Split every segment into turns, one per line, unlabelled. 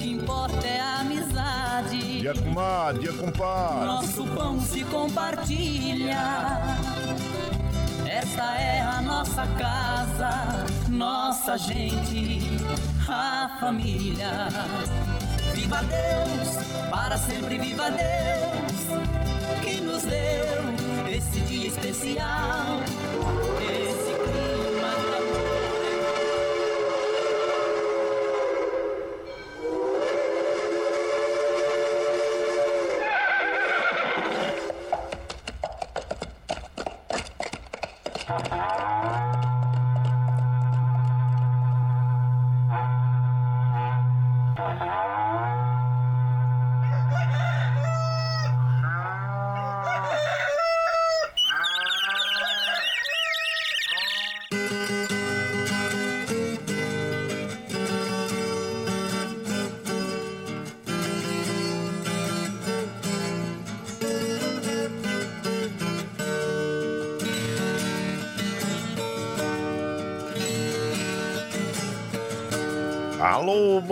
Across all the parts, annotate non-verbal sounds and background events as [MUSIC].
O que importa é a amizade.
Dia comadre, dia compadre.
Nosso pão se compartilha. Essa é a nossa casa, nossa gente, a família. Viva Deus, para sempre viva Deus, que nos deu esse dia especial,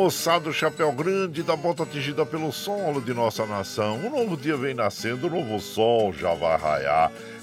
moçada do Chapéu Grande, da bota atingida pelo solo de nossa nação. Um novo dia vem nascendo, um novo sol já vai raiar.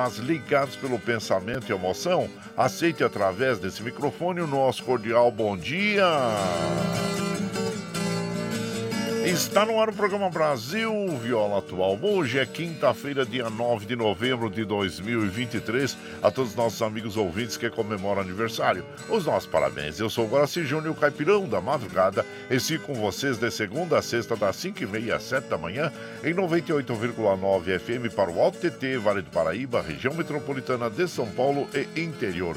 mas ligados pelo pensamento e emoção. Aceite através desse microfone o nosso cordial bom dia. Está no ar o programa Brasil Viola Atual. Hoje é quinta-feira, dia 9 de novembro de 2023. A todos os nossos amigos ouvintes que comemoram aniversário, os nossos parabéns. Eu sou o Guaraci Júnior, caipirão da madrugada, e sigo com vocês de segunda a sexta, das 5h30 às 7 da manhã, em 98,9 FM para o Alto TT, Vale do Paraíba, região metropolitana de São Paulo e interior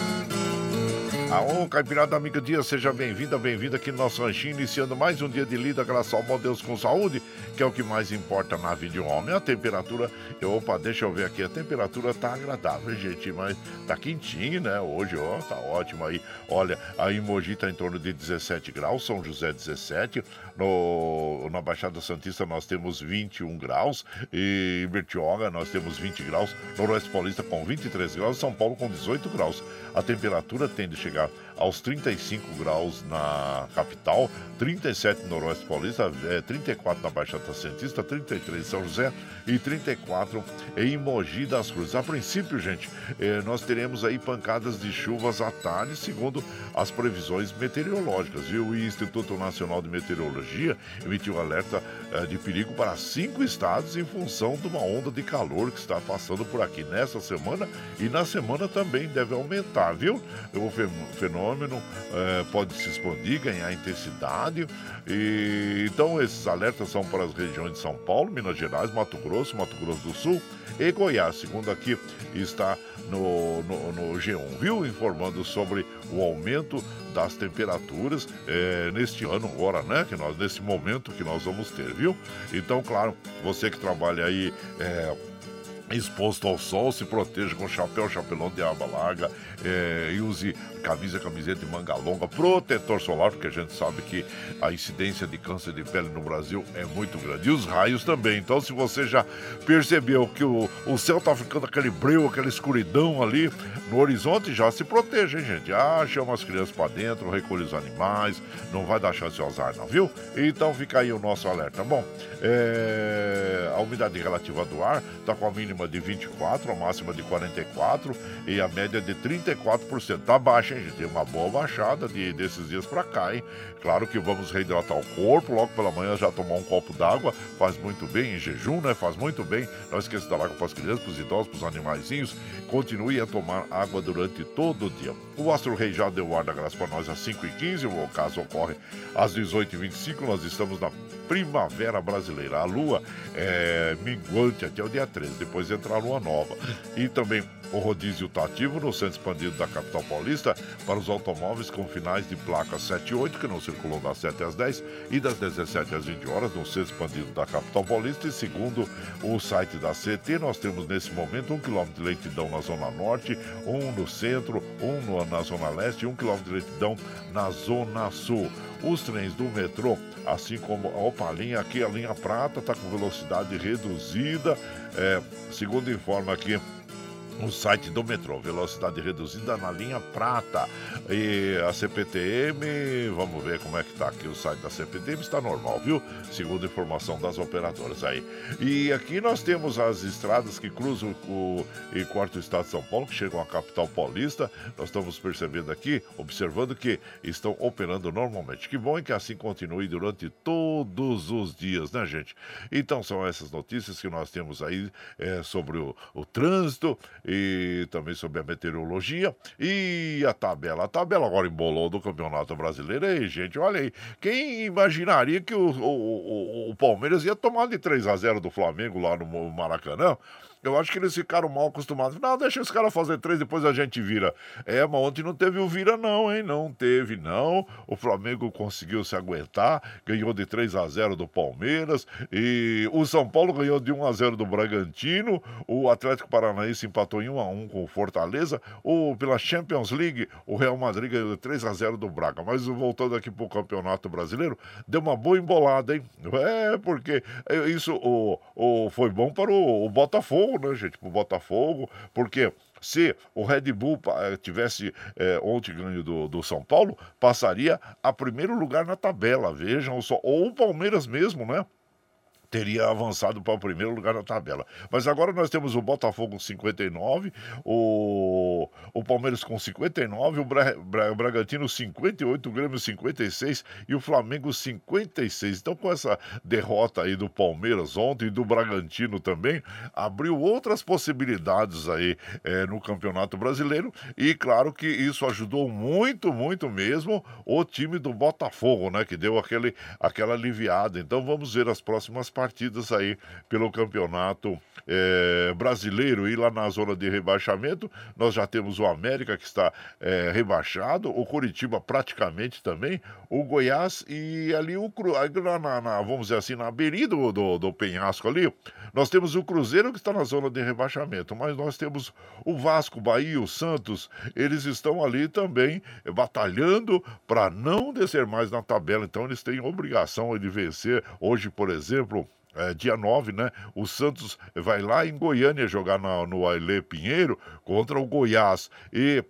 Alô, Caipirada Amiga Dia, seja bem-vinda, bem-vinda aqui no nosso ranchinho, iniciando mais um dia de lida, graças ao bom Deus com saúde, que é o que mais importa na vida de um homem. A temperatura, eu, opa, deixa eu ver aqui, a temperatura tá agradável, gente, mas tá quentinho, né? Hoje, ó, tá ótimo aí. Olha, a Emoji tá em torno de 17 graus, São José 17, no, na Baixada Santista nós temos 21 graus, e em Bertioga nós temos 20 graus, Noroeste Paulista com 23 graus, São Paulo com 18 graus. A temperatura tende a chegar ago. Aos 35 graus na capital, 37 no Noroeste Paulista, é, 34 na Baixada Santista, 33 em São José e 34 em Mogi das Cruzes. A princípio, gente, é, nós teremos aí pancadas de chuvas à tarde, segundo as previsões meteorológicas, viu? O Instituto Nacional de Meteorologia emitiu alerta é, de perigo para cinco estados em função de uma onda de calor que está passando por aqui nessa semana e na semana também deve aumentar, viu? O fenômeno é, pode se expandir, ganhar intensidade. E, então, esses alertas são para as regiões de São Paulo, Minas Gerais, Mato Grosso, Mato Grosso do Sul e Goiás. Segundo aqui está no, no, no G1, viu? Informando sobre o aumento das temperaturas é, neste ano agora, né? Que nós, nesse momento que nós vamos ter, viu? Então, claro, você que trabalha aí. É, exposto ao sol, se proteja com chapéu, chapelão de aba larga é, e use camisa, camiseta de manga longa, protetor solar, porque a gente sabe que a incidência de câncer de pele no Brasil é muito grande. E os raios também. Então, se você já percebeu que o, o céu está ficando aquele breu, aquela escuridão ali no horizonte, já se proteja, hein, gente? Ah, chama as crianças para dentro, recolhe os animais, não vai dar chance de azar, não, viu? Então fica aí o nosso alerta. Bom, é... a umidade relativa do ar está com a mínima de 24, a máxima de 44 e a média de 34%. Tá baixa baixa, hein? Tem uma boa baixada de, desses dias pra cá, hein? Claro que vamos reidratar o corpo, logo pela manhã já tomar um copo d'água, faz muito bem, em jejum, né? Faz muito bem. Não esqueça da água para as crianças, para os idosos, para os animaizinhos. Continue a tomar água durante todo o dia. O Astro Rei já deu ar da graça para nós às 5h15, o caso ocorre às 18h25. Nós estamos na primavera brasileira. A lua é minguante até o dia 13, depois entra a lua nova. E também o rodízio está ativo no centro expandido da capital paulista para os automóveis com finais de placa 7 e 8, que não circulam das 7 às 10 e das 17 às 20 horas no centro expandido da capital paulista. E segundo o site da CT, nós temos nesse momento um quilômetro de lentidão na zona norte, um no centro, um na zona leste e um quilômetro de lentidão na zona sul. Os trens do metrô, assim como a linha aqui, a linha prata, está com velocidade reduzida. É, segundo informa aqui no site do metrô. Velocidade reduzida na linha prata. E a CPTM, vamos ver como é que tá aqui o site da CPTM, está normal, viu? Segundo informação das operadoras aí. E aqui nós temos as estradas que cruzam o e quarto estado de São Paulo, que chegam à capital paulista. Nós estamos percebendo aqui, observando que estão operando normalmente. Que bom que assim continue durante todos os dias, né, gente? Então são essas notícias que nós temos aí é, sobre o, o trânsito e também sobre a meteorologia e a tabela. A tabela agora embolou do Campeonato Brasileiro. Ei, gente, olha aí. Quem imaginaria que o, o, o, o Palmeiras ia tomar de 3 a 0 do Flamengo lá no Maracanã? Eu acho que eles ficaram mal acostumados. Não, deixa os caras fazer três, depois a gente vira. É, mas ontem não teve o vira, não, hein? Não teve, não. O Flamengo conseguiu se aguentar, ganhou de 3 a 0 do Palmeiras. E o São Paulo ganhou de 1 a 0 do Bragantino. O Atlético Paranaense empatou em 1 a 1 com o Fortaleza. O, pela Champions League, o Real Madrid ganhou de 3 a 0 do Braga. Mas voltando aqui pro Campeonato Brasileiro, deu uma boa embolada, hein? É, porque isso o, o, foi bom para o, o Botafogo né, gente, pro Botafogo, porque se o Red Bull eh, tivesse é, ontem ganho do, do São Paulo, passaria a primeiro lugar na tabela, vejam só, ou o Palmeiras mesmo, né? Teria avançado para o primeiro lugar na tabela. Mas agora nós temos o Botafogo com 59, o, o Palmeiras com 59, o, Bra, Bra, Bragantino 58, o Grêmio 56 e o Flamengo 56. Então, com essa derrota aí do Palmeiras ontem e do Bragantino também, abriu outras possibilidades aí é, no Campeonato Brasileiro e claro que isso ajudou muito, muito mesmo o time do Botafogo, né? Que deu aquele, aquela aliviada. Então, vamos ver as próximas partidas partidas aí pelo campeonato é, brasileiro e lá na zona de rebaixamento. Nós já temos o América que está é, rebaixado, o Curitiba praticamente também, o Goiás e ali o na, na, vamos dizer assim, na beirinha do, do, do penhasco ali, nós temos o Cruzeiro que está na zona de rebaixamento, mas nós temos o Vasco, Bahia, o Santos, eles estão ali também batalhando para não descer mais na tabela, então eles têm obrigação de vencer. Hoje, por exemplo, é, dia 9, né? O Santos vai lá em Goiânia jogar no Ailê Pinheiro contra o Goiás. E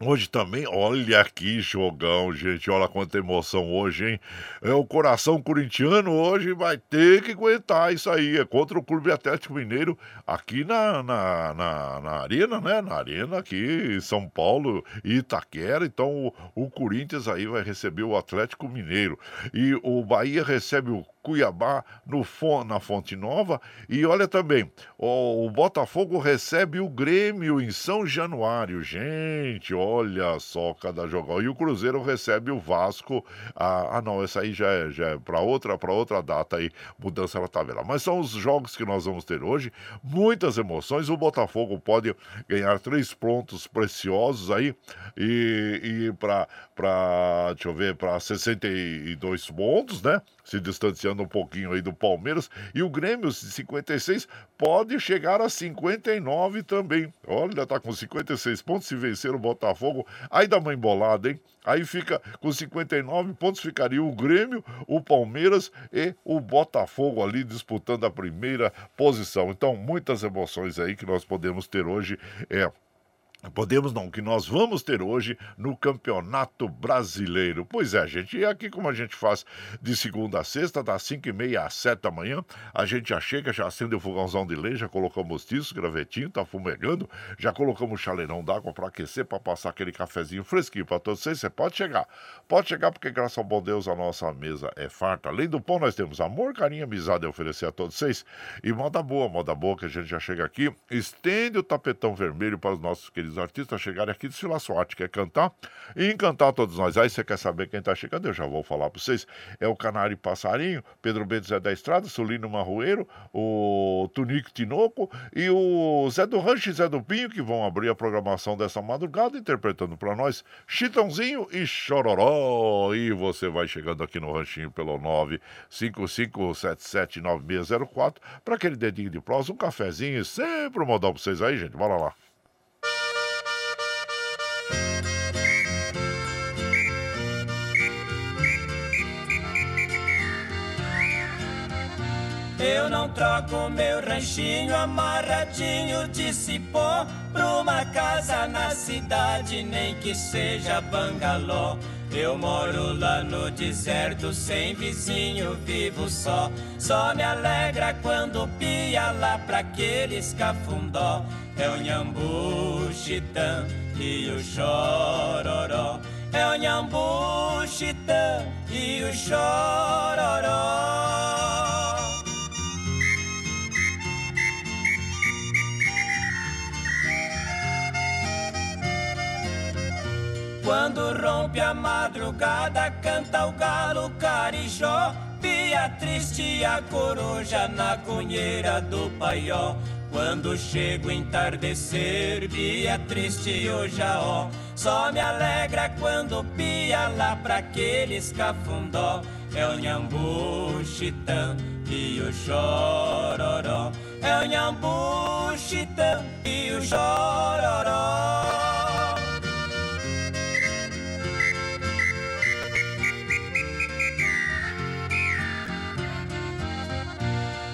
Hoje também, olha que jogão, gente. Olha quanta emoção hoje, hein? É, o coração corintiano hoje vai ter que aguentar isso aí. É contra o Clube Atlético Mineiro aqui na, na, na, na Arena, né? Na Arena aqui em São Paulo e Itaquera. Então o, o Corinthians aí vai receber o Atlético Mineiro. E o Bahia recebe o Cuiabá no, na Fonte Nova. E olha também, o, o Botafogo recebe o Grêmio em São Januário. Gente, olha só cada jogão. E o Cruzeiro recebe o Vasco. Ah, ah não, essa aí já é, já é para outra, outra data aí, mudança na tabela. Mas são os jogos que nós vamos ter hoje. Muitas emoções. O Botafogo pode ganhar três pontos preciosos aí e, e para, deixa eu ver, para 62 pontos, né? Se distanciando um pouquinho aí do Palmeiras. E o Grêmio, 56, pode chegar a 59 também. Olha, tá com 56 pontos. Se vencer o Botafogo, aí dá uma embolada, hein? Aí fica com 59 pontos, ficaria o Grêmio, o Palmeiras e o Botafogo ali disputando a primeira posição. Então, muitas emoções aí que nós podemos ter hoje. É, Podemos não, que nós vamos ter hoje no Campeonato Brasileiro. Pois é, gente, e aqui como a gente faz de segunda a sexta, das 5 e meia às 7 da manhã, a gente já chega, já acende o fogãozão de lei, já colocamos tiço, gravetinho, tá fumegando, já colocamos chaleirão d'água para aquecer, para passar aquele cafezinho fresquinho para todos vocês. Você pode chegar, pode chegar porque graças ao bom Deus a nossa mesa é farta. Além do pão, nós temos amor, carinho, amizade a oferecer a todos vocês. E moda boa, moda boa que a gente já chega aqui, estende o tapetão vermelho para os nossos queridos artistas chegarem aqui desfilar sua arte, quer cantar e encantar todos nós. Aí você quer saber quem está chegando? Eu já vou falar para vocês. É o Canário Passarinho, Pedro Bento Zé da Estrada, Solino Marroeiro, o Tunico Tinoco e o Zé do Rancho e Zé do Pinho, que vão abrir a programação dessa madrugada, interpretando para nós Chitãozinho e Chororó. E você vai chegando aqui no Ranchinho pelo 955779604 para aquele dedinho de prosa, um cafezinho e sempre um modal para vocês aí, gente. Bora lá.
Não troco meu ranchinho amarradinho de cipó Pra uma casa na cidade, nem que seja bangalô. Eu moro lá no deserto, sem vizinho, vivo só. Só me alegra quando pia lá pra aqueles cafundó. É o nhambu, chitã e o chororó. É o nhambu, chitã e o chororó Quando rompe a madrugada, canta o galo carijó. Pia triste a coruja na cunheira do paió. Quando chega o entardecer, Bia triste o jaó. Só me alegra quando pia lá pra aqueles cafundó. É o nhambu, chitã e o chororó. É o nhambu, chitã e o chororó.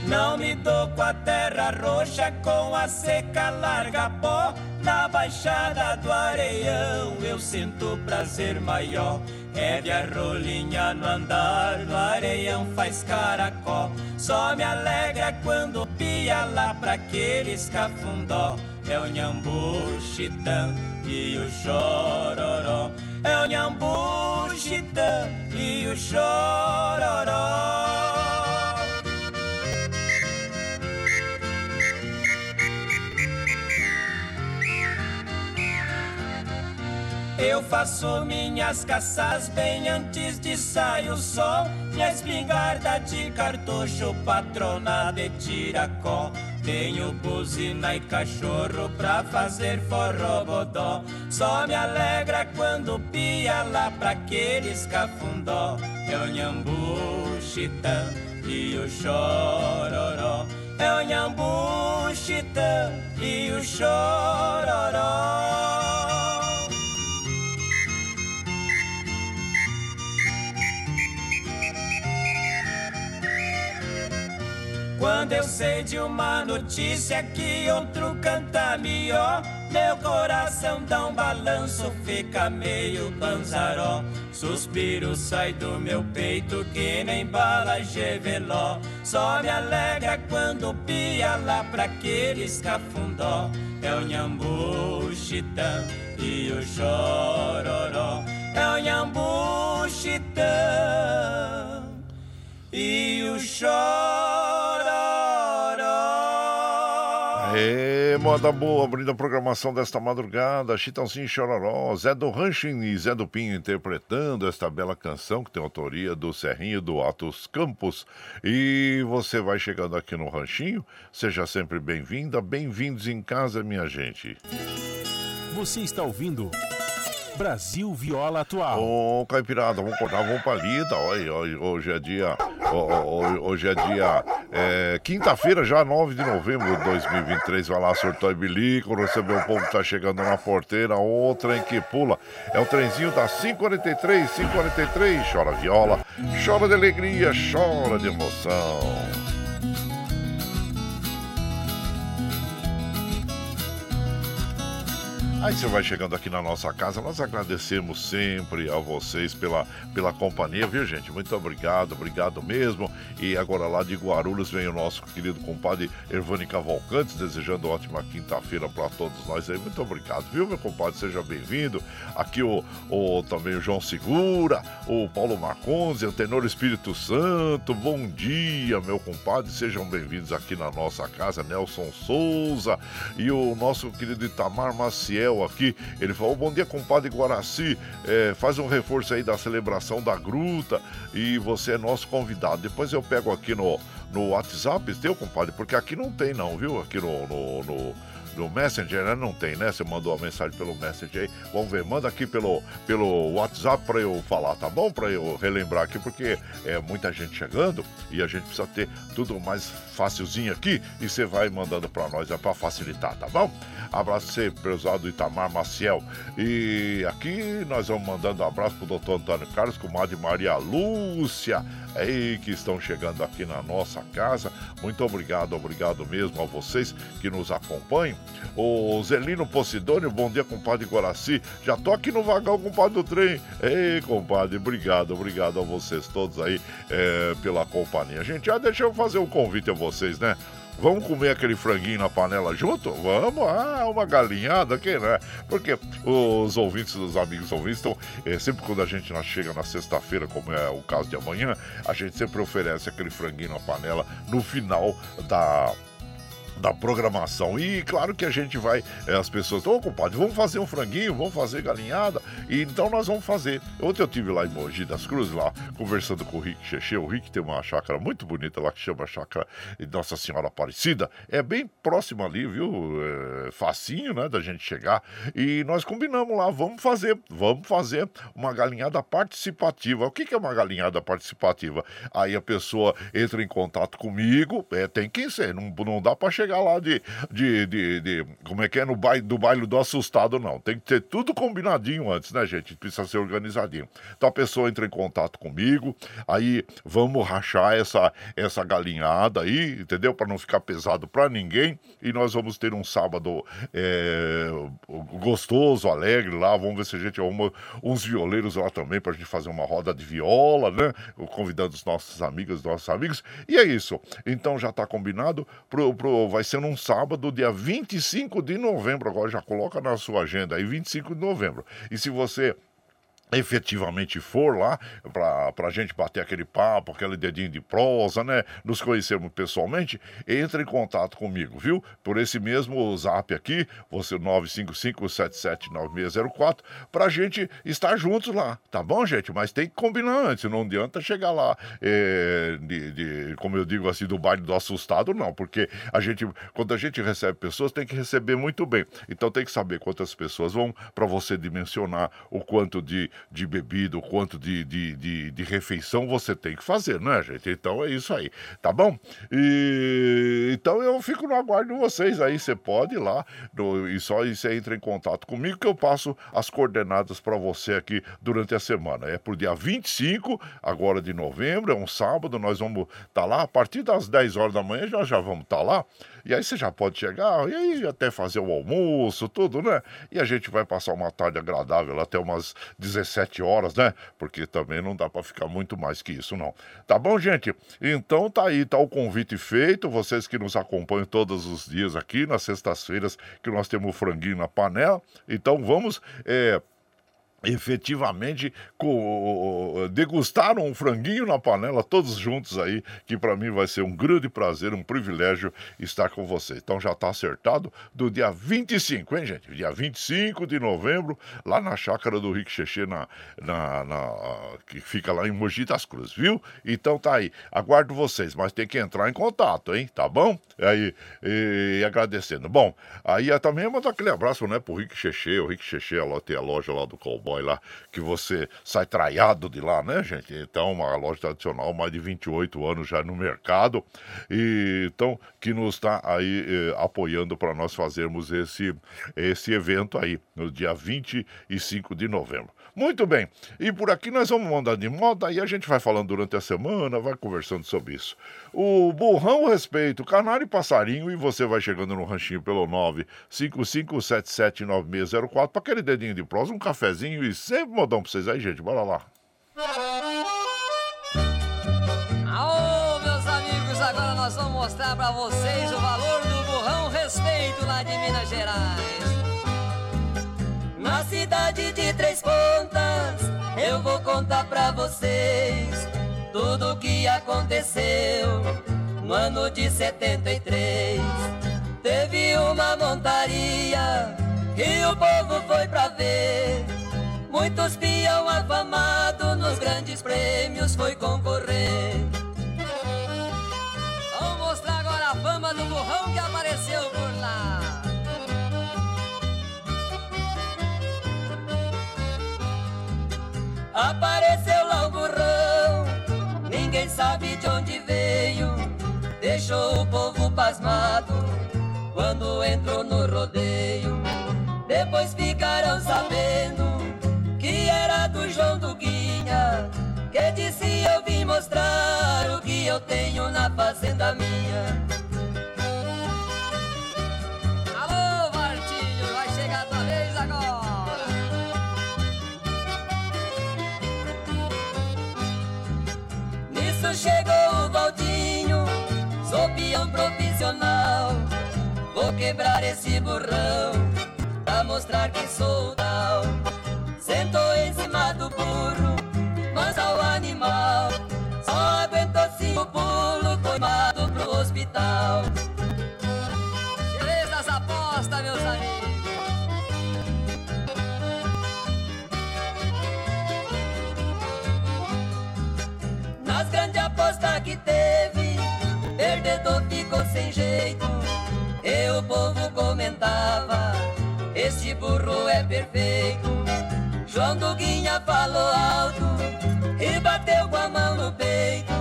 Não me dou com a terra roxa, com a seca larga pó. Na baixada do areião eu sinto prazer maior. Heve a rolinha no andar, no areião faz caracó. Só me alegra quando pia lá pra aqueles cafundó. É o nhambu, chitã e o chororó. É o nhambu, chitã e o chororó. Eu faço minhas caças bem antes de sair o sol. Minha espingarda de cartucho, patrona de tiracó. Tenho buzina e cachorro pra fazer forrobodó. Só me alegra quando pia lá pra aqueles cafundó. É o nhambu, chitã e o chororó. É o nhambu, chitã e o chororó. Quando eu sei de uma notícia que outro canta melhor, meu coração dá um balanço, fica meio panzaró. Suspiro sai do meu peito que nem bala geveló. Só me alegra quando pia lá pra aqueles cafundó. É o nhambu, chitã e o chororó. É o nhambu, chitã e o chororó.
Aê, moda boa, abrindo a programação desta madrugada, Chitãozinho Chororó, Zé do Rancho e Zé do Pinho interpretando esta bela canção que tem autoria do Serrinho do Atos Campos. E você vai chegando aqui no Ranchinho, seja sempre bem-vinda, bem-vindos em casa, minha gente.
Você está ouvindo... Brasil Viola Atual.
Ô, Caipirada, vamos cortar, vamos pra lida. Hoje é dia. Hoje é dia. É, Quinta-feira, já 9 de novembro de 2023. Vai lá, surtou e bilico, recebeu o povo que tá chegando na porteira. Outra em que pula. É o trenzinho da 543, 543. Chora viola, chora de alegria, chora de emoção. Aí você vai chegando aqui na nossa casa, nós agradecemos sempre a vocês pela, pela companhia, viu gente? Muito obrigado, obrigado mesmo. E agora lá de Guarulhos vem o nosso querido compadre Ervani Cavalcantes, desejando ótima quinta-feira para todos nós aí. Muito obrigado, viu, meu compadre? Seja bem-vindo. Aqui o, o também o João Segura, o Paulo Marconzi, o Tenor Espírito Santo. Bom dia, meu compadre. Sejam bem-vindos aqui na nossa casa, Nelson Souza e o nosso querido Itamar Maciel aqui. Ele falou: Bom dia, compadre Guaraci. É, faz um reforço aí da celebração da gruta e você é nosso convidado. Depois eu pego aqui no, no WhatsApp, teu compadre, porque aqui não tem, não, viu? Aqui no, no, no no Messenger, né? Não tem, né? Você mandou a mensagem pelo Messenger aí. Vamos ver, manda aqui pelo, pelo WhatsApp para eu falar, tá bom? Para eu relembrar aqui, porque é muita gente chegando e a gente precisa ter tudo mais facilzinho aqui e você vai mandando para nós é para facilitar, tá bom? Abraço você, prezado Itamar Maciel. E aqui nós vamos mandando um abraço pro doutor Antônio Carlos, comadre Maria Lúcia, aí que estão chegando aqui na nossa casa. Muito obrigado, obrigado mesmo a vocês que nos acompanham. O Zelino Posidônio, bom dia, compadre Guaraci. Já tô aqui no vagão, compadre do trem. Ei, compadre, obrigado, obrigado a vocês todos aí é, pela companhia. Gente, já deixa eu fazer um convite a vocês, né? Vamos comer aquele franguinho na panela junto? Vamos, ah, uma galinhada, que né? Porque os ouvintes, os amigos ouvintes, estão. É, sempre quando a gente chega na sexta-feira, como é o caso de amanhã, a gente sempre oferece aquele franguinho na panela no final da da programação. E claro que a gente vai, é, as pessoas, oh, compadre, vamos fazer um franguinho, vamos fazer galinhada. E então nós vamos fazer. Ontem eu tive lá em Mogi das Cruzes, lá, conversando com o Rick Cheche. O Rick tem uma chácara muito bonita lá que chama Chácara Nossa Senhora Aparecida. É bem próximo ali, viu? É, facinho, né, da gente chegar. E nós combinamos lá, vamos fazer, vamos fazer uma galinhada participativa. O que, que é uma galinhada participativa? Aí a pessoa entra em contato comigo, é, tem que ser, não, não dá para chegar chegar lá de, de, de, de, como é que é, no baile, do baile do assustado, não. Tem que ter tudo combinadinho antes, né, gente? Precisa ser organizadinho. Então a pessoa entra em contato comigo, aí vamos rachar essa, essa galinhada aí, entendeu? Para não ficar pesado para ninguém. E nós vamos ter um sábado é, gostoso, alegre lá. Vamos ver se a gente arruma uns violeiros lá também para a gente fazer uma roda de viola, né? Convidando os nossos amigos, nossos amigos. E é isso. Então já está combinado pro, pro vai ser num sábado, dia 25 de novembro. Agora já coloca na sua agenda aí, 25 de novembro. E se você efetivamente for lá para a gente bater aquele papo, aquele dedinho de prosa, né? Nos conhecermos pessoalmente, entre em contato comigo, viu? Por esse mesmo zap aqui, você 955-779604, para a gente estar juntos lá, tá bom, gente? Mas tem que combinar antes, não adianta chegar lá, é, de, de, como eu digo assim, do baile do assustado, não, porque a gente, quando a gente recebe pessoas, tem que receber muito bem. Então tem que saber quantas pessoas vão para você dimensionar o quanto de de bebida, o quanto de, de, de, de, refeição você tem que fazer, né, gente? Então é isso aí, tá bom? E, então eu fico no aguardo de vocês aí. Você pode ir lá no, e só você entra em contato comigo que eu passo as coordenadas para você aqui durante a semana. É pro dia 25, agora de novembro, é um sábado, nós vamos estar tá lá a partir das 10 horas da manhã, já já vamos estar tá lá. E aí você já pode chegar, e aí até fazer o almoço, tudo, né? E a gente vai passar uma tarde agradável até umas 17 horas, né? Porque também não dá para ficar muito mais que isso, não. Tá bom, gente? Então tá aí, tá o convite feito. Vocês que nos acompanham todos os dias aqui, nas sextas-feiras, que nós temos o franguinho na panela. Então vamos. É, efetivamente degustaram um franguinho na panela, todos juntos aí, que para mim vai ser um grande prazer, um privilégio estar com você. Então já está acertado do dia 25, hein, gente? Dia 25 de novembro, lá na chácara do Rick Xexê, na, na, na, que fica lá em Mogi das Cruzes, viu? Então tá aí, aguardo vocês, mas tem que entrar em contato, hein? Tá bom? Aí, e, e agradecendo. Bom, aí também mandar aquele abraço, né, pro Rick Xexê, o Rick Xexê, ela tem a loja lá do Cowboy lá, que você sai traiado de lá, né, gente? Então, uma loja tradicional, mais de 28 anos já no mercado, e então, que nos está aí eh, apoiando para nós fazermos esse, esse evento aí, no dia 25 de novembro. Muito bem. E por aqui nós vamos mandar de moda e a gente vai falando durante a semana, vai conversando sobre isso. O burrão respeito, canário e passarinho, e você vai chegando no ranchinho pelo 955779604 para aquele dedinho de prosa, um cafezinho e sempre modão para vocês aí, gente. Bora lá.
Aô, meus amigos, agora nós vamos mostrar para vocês o valor do burrão respeito lá de Minas Gerais. Na cidade de Três Pontas, eu vou contar pra vocês tudo o que aconteceu no ano de 73. Teve uma montaria que o povo foi pra ver. Muitos peão afamado nos grandes prêmios foi concorrer. Deixou o povo pasmado quando entrou no rodeio. Depois ficaram sabendo que era do João do Guinha, que disse eu vim mostrar o que eu tenho na fazenda minha. Quebrar esse burrão, pra mostrar que sou tal. Sentou em cima do burro, mas ao animal. Só aguentou cinco foi mandado pro hospital. Beleza essa aposta, meus amigos. Nas grandes apostas que teve, perdedor ficou sem jeito. Povo comentava: Este burro é perfeito. João Duguinha falou alto e bateu com a mão no peito.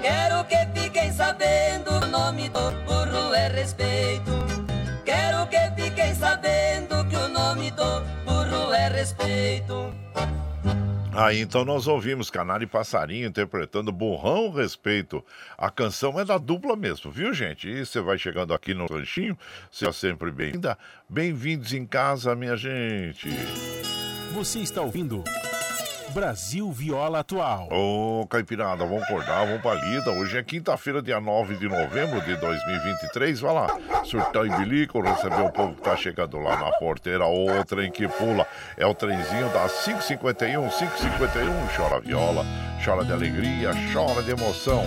Quero que fiquem sabendo: o nome do burro é respeito. Quero que fiquem sabendo que o nome do burro é respeito.
Aí então nós ouvimos Canário e Passarinho interpretando Burrão Respeito. A canção é da dupla mesmo, viu gente? E você vai chegando aqui no ranchinho, seja sempre bem-vinda. Bem-vindos em casa, minha gente.
Você está ouvindo Brasil Viola Atual.
Ô, Caipirada, vamos acordar, vamos pra lida. Hoje é quinta-feira, dia 9 de novembro de 2023. Vai lá, surtar em bilico, receber o povo que tá chegando lá na porteira. O trem que pula é o trenzinho das 551, 551. Chora viola, chora de alegria, chora de emoção.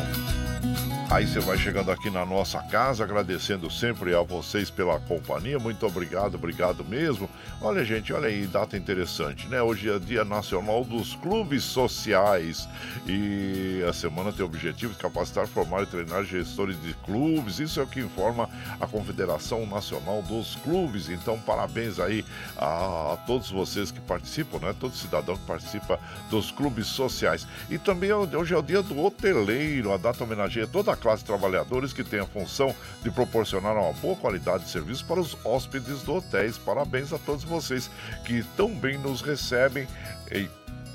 Aí você vai chegando aqui na nossa casa, agradecendo sempre a vocês pela companhia. Muito obrigado, obrigado mesmo. Olha, gente, olha aí, data interessante, né? Hoje é Dia Nacional dos Clubes Sociais e a semana tem o objetivo de capacitar, formar e treinar gestores de clubes. Isso é o que informa a Confederação Nacional dos Clubes. Então, parabéns aí a, a todos vocês que participam, né? Todo cidadão que participa dos clubes sociais. E também hoje é o Dia do Hoteleiro. A data homenageia toda a trabalhadores que tem a função de proporcionar uma boa qualidade de serviço para os hóspedes do hotéis. Parabéns a todos vocês que tão bem nos recebem. E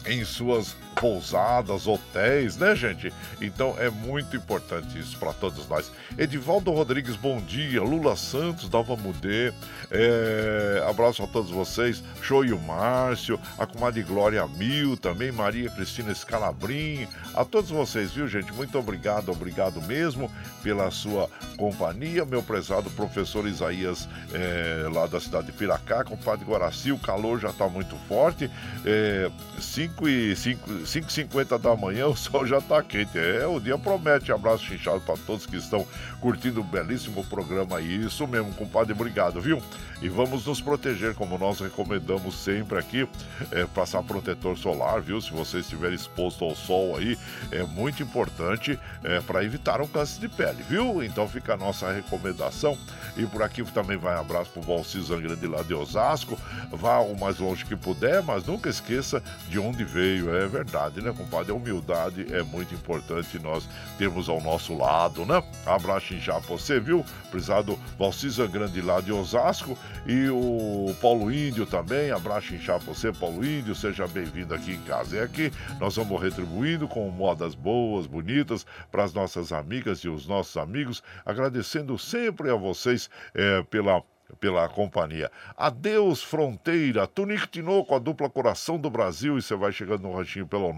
em suas pousadas, hotéis, né, gente? Então é muito importante isso para todos nós. Edivaldo Rodrigues, bom dia. Lula Santos, Dalva Mudê, é... abraço a todos vocês. Shoyu Márcio, a comadre Glória Mil, também Maria Cristina Scalabrin, a todos vocês, viu, gente? Muito obrigado, obrigado mesmo pela sua companhia. Meu prezado professor Isaías, é... lá da cidade de Piracá, compadre Guaraci, o calor já está muito forte. É... 5 e 5 5h50 da manhã, o sol já está quente. É, o dia promete. Abraço chinchado para todos que estão curtindo o belíssimo programa aí. Isso mesmo, compadre. Obrigado, viu? E vamos nos proteger, como nós recomendamos sempre aqui, é, passar protetor solar, viu? Se você estiver exposto ao sol aí, é muito importante é, para evitar um câncer de pele, viu? Então fica a nossa recomendação. E por aqui também vai um abraço para o Valci Zangrande lá de Osasco. Vá o mais longe que puder, mas nunca esqueça de onde veio. É verdade, né, compadre? A humildade é muito importante nós termos ao nosso lado, né? Abraço já você, viu? Prezado Valci Zangrande lá de Osasco. E o Paulo Índio também, abraço inchar você, Paulo Índio, seja bem-vindo aqui em casa. E aqui nós vamos retribuindo com modas boas, bonitas para as nossas amigas e os nossos amigos, agradecendo sempre a vocês é, pela pela companhia. Adeus, Fronteira. Tunique Tinoco, a dupla Coração do Brasil. E você vai chegando no ranchinho pelo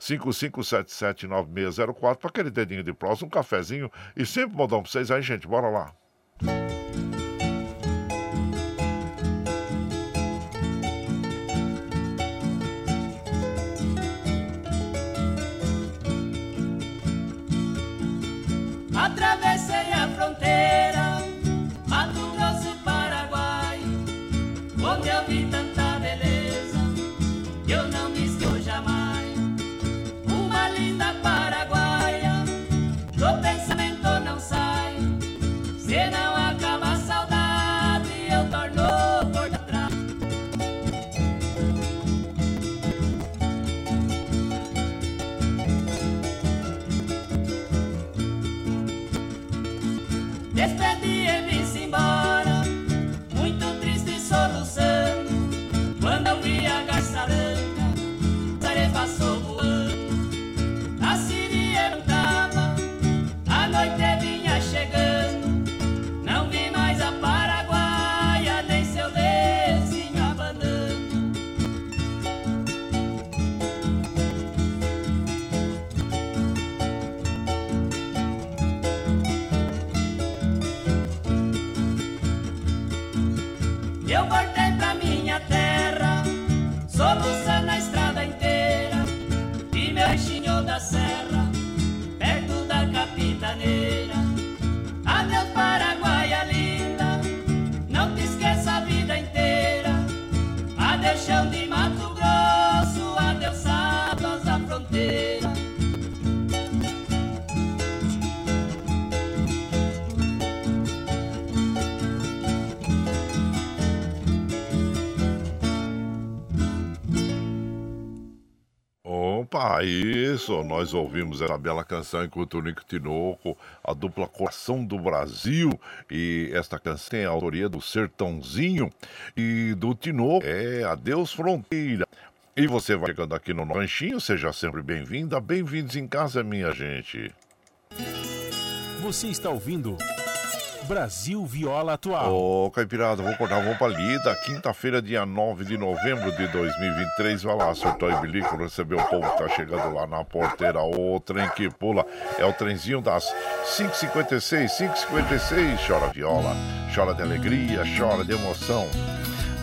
955779604 para aquele dedinho de próximo, um cafezinho e sempre modão para vocês aí, gente. Bora lá.
Atravessei a fronteira,
isso! Nós ouvimos essa bela canção em Tunico Tinoco, a dupla Coração do Brasil. E esta canção tem a autoria do Sertãozinho e do Tinoco. É Adeus Fronteira. E você vai chegando aqui no Ranchinho, seja sempre bem-vinda. Bem-vindos em casa, minha gente.
Você está ouvindo Brasil Viola Atual.
Ô, Caipirada, vou cortar, vamos pra lida. Quinta-feira, dia 9 de novembro de 2023. Vai lá, surtou e bilico, recebeu o povo que tá chegando lá na porteira. O trem que pula é o trenzinho das 5h56, 5h56. Chora viola, chora de alegria, chora de emoção.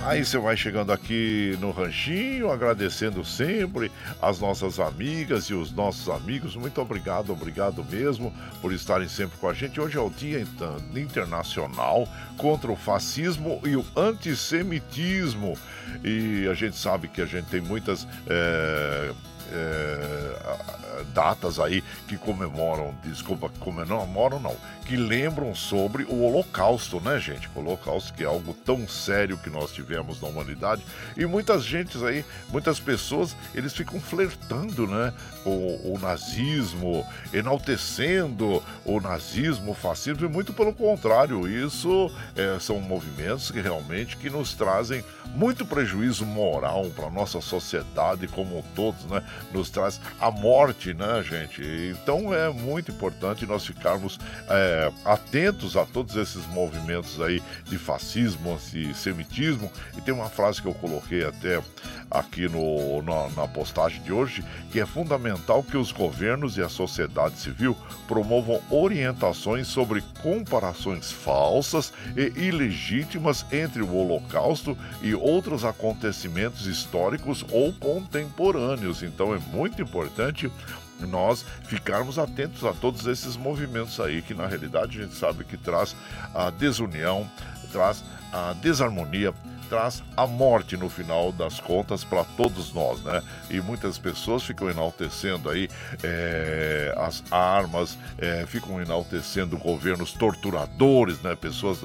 Aí você vai chegando aqui no Ranchinho, agradecendo sempre as nossas amigas e os nossos amigos. Muito obrigado, obrigado mesmo por estarem sempre com a gente. Hoje é o Dia Inter- Internacional contra o Fascismo e o Antissemitismo. E a gente sabe que a gente tem muitas. eh, é, datas aí que comemoram, desculpa, comemoram não, que lembram sobre o Holocausto, né, gente? O Holocausto que é algo tão sério que nós tivemos na humanidade e muitas gentes aí, muitas pessoas, eles ficam flertando, né, o, o nazismo, enaltecendo o nazismo, o fascismo e muito pelo contrário, isso é, são movimentos que realmente que nos trazem muito prejuízo moral para nossa sociedade como todos, né? Nos traz a morte, né, gente? Então é muito importante nós ficarmos é, atentos a todos esses movimentos aí de fascismo, antissemitismo. E tem uma frase que eu coloquei até aqui no, na, na postagem de hoje, que é fundamental que os governos e a sociedade civil promovam orientações sobre comparações falsas e ilegítimas entre o Holocausto e outros acontecimentos históricos ou contemporâneos. Então é muito importante nós ficarmos atentos a todos esses movimentos aí que na realidade a gente sabe que traz a desunião, traz a desarmonia, traz a morte no final das contas para todos nós, né? E muitas pessoas ficam enaltecendo aí é, as armas, é, ficam enaltecendo governos torturadores, né? Pessoas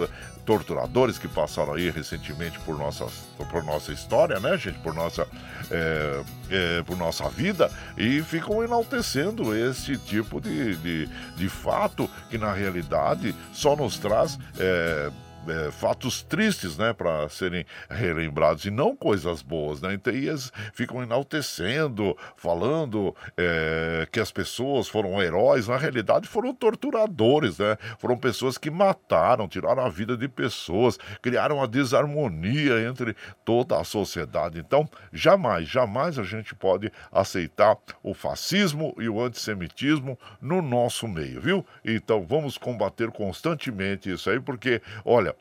torturadores que passaram aí recentemente por, nossas, por nossa história, né, gente? Por nossa, é, é, por nossa vida e ficam enaltecendo esse tipo de, de, de fato que na realidade só nos traz. É, é, fatos tristes, né, para serem relembrados e não coisas boas, né? Então, eles ficam enaltecendo, falando é, que as pessoas foram heróis, na realidade foram torturadores, né? Foram pessoas que mataram, tiraram a vida de pessoas, criaram a desarmonia entre toda a sociedade. Então, jamais, jamais a gente pode aceitar o fascismo e o antissemitismo no nosso meio, viu? Então, vamos combater constantemente isso aí, porque, olha,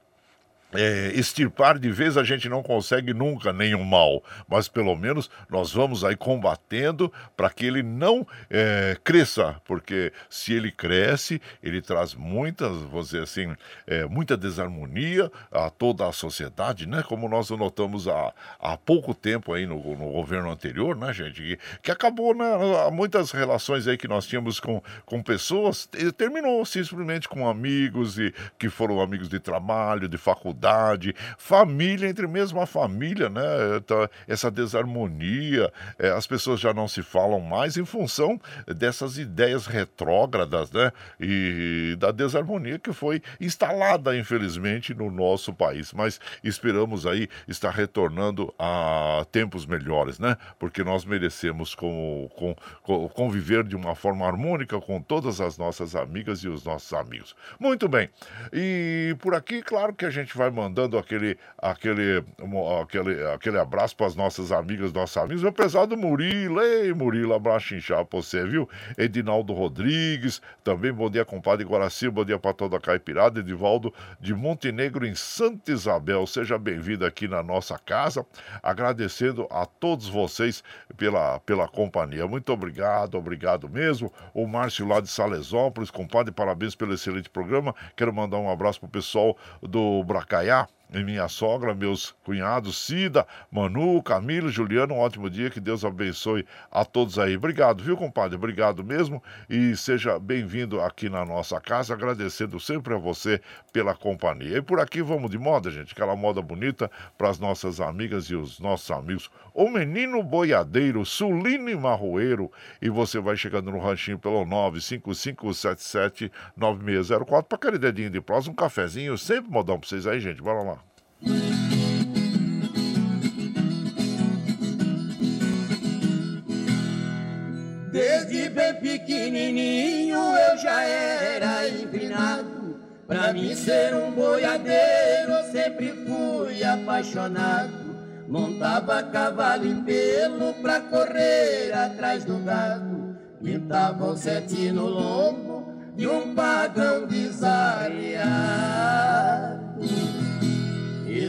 é, extirpar de vez a gente não consegue nunca nenhum mal, mas pelo menos nós vamos aí combatendo para que ele não é, cresça, porque se ele cresce, ele traz muitas, vou dizer assim, é, muita desarmonia a toda a sociedade, né? Como nós notamos há, há pouco tempo aí no, no governo anterior, né, gente? Que, que acabou, né? Muitas relações aí que nós tínhamos com, com pessoas, terminou simplesmente com amigos e que foram amigos de trabalho, de faculdade família entre mesmo a família, né? Tá, essa desarmonia, é, as pessoas já não se falam mais em função dessas ideias retrógradas, né? E da desarmonia que foi instalada, infelizmente, no nosso país. Mas esperamos aí estar retornando a tempos melhores, né? Porque nós merecemos com, com, com, conviver de uma forma harmônica com todas as nossas amigas e os nossos amigos. Muito bem. E por aqui, claro que a gente vai vai mandando aquele, aquele, aquele, aquele abraço para as nossas amigas, nossos amigos. Meu pesado Murilo, ei Murilo, abraço inchado para você, viu? Edinaldo Rodrigues, também bom dia, compadre Guaraci, bom dia para toda a Caipirada, Edivaldo de Montenegro em Santa Isabel. Seja bem-vindo aqui na nossa casa, agradecendo a todos vocês pela, pela companhia. Muito obrigado, obrigado mesmo. O Márcio lá de Salesópolis, compadre, parabéns pelo excelente programa. Quero mandar um abraço pro pessoal do Bracá Kaya. E minha sogra, meus cunhados Cida, Manu, Camilo, Juliano, um ótimo dia, que Deus abençoe a todos aí. Obrigado, viu, compadre? Obrigado mesmo e seja bem-vindo aqui na nossa casa, agradecendo sempre a você pela companhia. E por aqui vamos de moda, gente, aquela moda bonita para as nossas amigas e os nossos amigos. O Menino Boiadeiro, Sulino e Marroeiro, e você vai chegando no ranchinho pelo 955779604 para aquele dedinho de prosa, um cafezinho, sempre modão para vocês aí, gente. Bora lá.
Desde bem pequenininho eu já era inclinado Pra mim ser um boiadeiro eu sempre fui apaixonado. Montava cavalo em pelo pra correr atrás do gado. Pintava o sete no lombo e um pagão desariado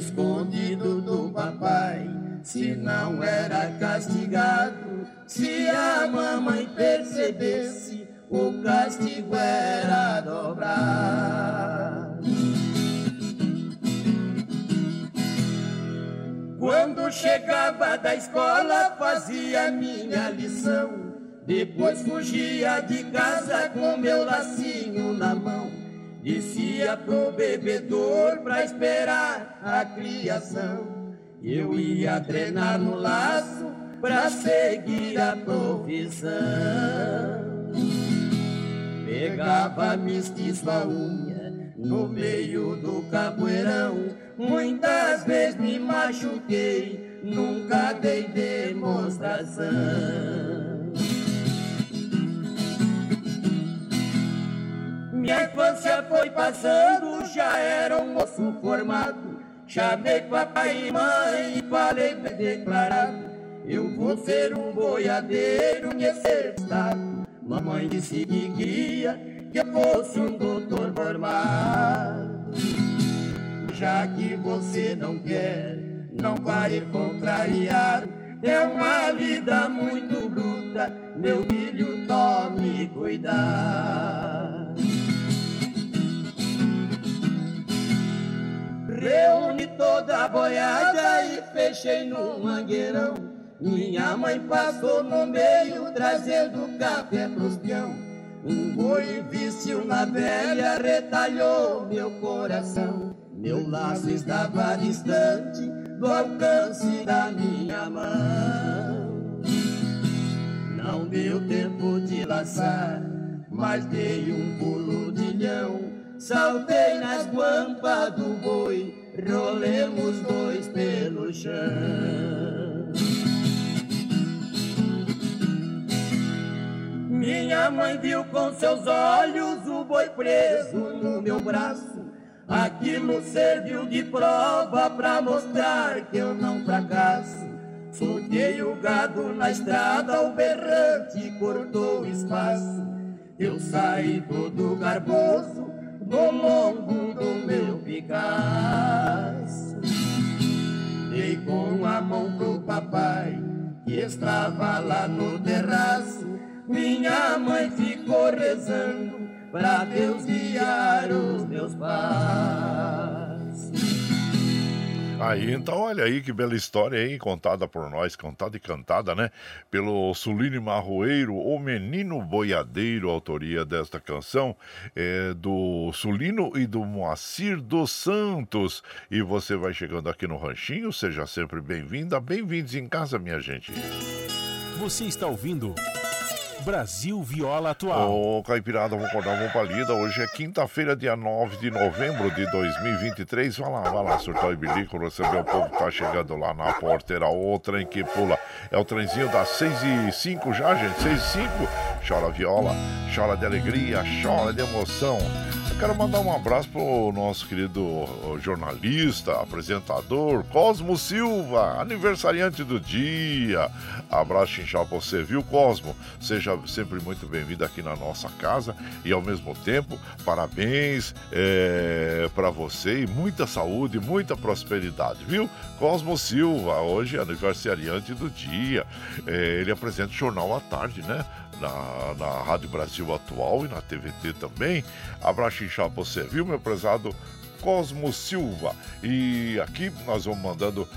escondido do papai, se não era castigado, se a mamãe percebesse, o castigo era. Quando Quando chegava da escola, fazia minha lição. Depois fugia de casa com meu lacinho na mão. Descia pro bebedor pra esperar a criação. Eu ia treinar no laço pra seguir a profissão. Pegava mestiço a unha no meio do capoeirão. Muitas vezes me machuquei, nunca dei demonstração. Minha infância foi passando, já era um moço formado. Chamei papai e mãe e falei bem declarado. Eu vou ser um boiadeiro nesse estado. Mamãe disse que queria que eu fosse um doutor formado. Já que você não quer, não vai contrariar. É uma vida muito bruta, meu filho, tome cuidado. Reúne toda a boiada e fechei no mangueirão. Minha mãe passou no meio trazendo café pros peão. Um boi vício na velha retalhou meu coração. Meu laço estava distante do alcance da minha mão. Não deu tempo de laçar, mas dei um pulo de leão. Saltei nas guampas do boi, rolemos dois pelo chão. Minha mãe viu com seus olhos o boi preso no meu braço. Aquilo serviu de prova pra mostrar que eu não fracasso. Soltei o gado na estrada, o berrante cortou espaço. Eu saí todo garboso no lombo do meu Picasso. Dei com a mão pro papai, que estava lá no terraço. Minha mãe ficou rezando pra Deus guiar os meus passos.
Aí, então, olha aí que bela história aí, contada por nós, contada e cantada, né? Pelo Suline Marroeiro, o Menino Boiadeiro, autoria desta canção é do Sulino e do Moacir dos Santos. E você vai chegando aqui no Ranchinho, seja sempre bem-vinda, bem-vindos em casa, minha gente.
Você está ouvindo Brasil Viola Atual.
Ô, Caipirada, vamos acordar, vamos pra lida. Hoje é quinta-feira, dia 9 de novembro de 2023. Vai lá, vai lá, surtar e bilico, receber o povo tá chegando lá na porteira. O trem que pula. É o trenzinho das 6 e 5 já, gente. 6 e 5. Chora viola, chora de alegria, chora de emoção. Quero mandar um abraço pro nosso querido jornalista, apresentador, Cosmo Silva, aniversariante do dia. Abraço chinchal pra você, viu, Cosmo? Seja sempre muito bem-vindo aqui na nossa casa e ao mesmo tempo, parabéns é, para você e muita saúde, muita prosperidade, viu? Cosmo Silva, hoje é aniversariante do dia. É, ele apresenta o Jornal à Tarde, né? Na, na Rádio Brasil Atual e na TVT também. Abraço inchado pra você, viu, meu prezado Cosmo Silva? E aqui nós vamos mandando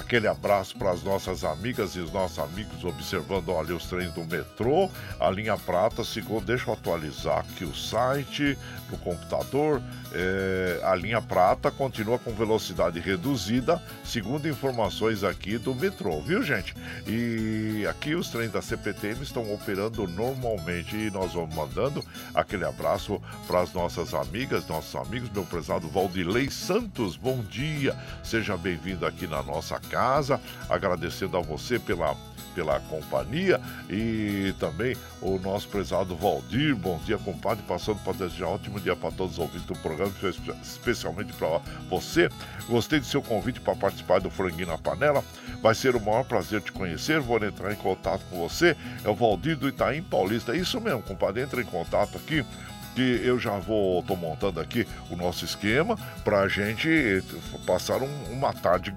aquele abraço para as nossas amigas e os nossos amigos observando olha, os trens do metrô, a linha prata, segundo, deixa eu atualizar aqui o site no computador, é, a linha prata continua com velocidade reduzida, segundo informações aqui do metrô, viu gente? E aqui os trens da CPTM estão operando normalmente e nós vamos mandando aquele abraço para as nossas amigas, nossos amigos, meu prezado Valdilei Santos, bom dia, seja bem-vindo aqui na nossa casa, agradecendo a você pela pela companhia e também o nosso prezado Valdir. Bom dia, compadre. Passando para desejar um ótimo dia para todos os ouvintes do programa, especialmente para você. Gostei do seu convite para participar do Franguinho na Panela. Vai ser o maior prazer te conhecer. Vou entrar em contato com você. É o Valdir do Itaim Paulista. Isso mesmo, compadre. Entra em contato aqui que eu já vou, tô montando aqui o nosso esquema pra gente passar um, uma tarde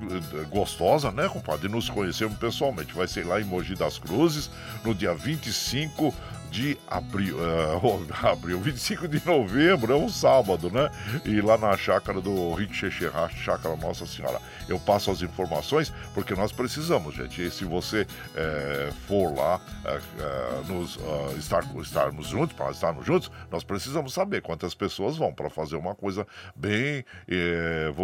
gostosa, né, compadre? Nos conhecermos pessoalmente. Vai ser lá em Mogi das Cruzes, no dia 25 de abril, uh, [LAUGHS] abril, 25 de novembro, é um sábado, né? E lá na chácara do Rick Xexerá, chácara Nossa Senhora. Eu passo as informações porque nós precisamos, gente. E se você é, for lá é, nos, uh, estar, estarmos juntos, para estarmos juntos, nós precisamos saber quantas pessoas vão para fazer uma coisa bem,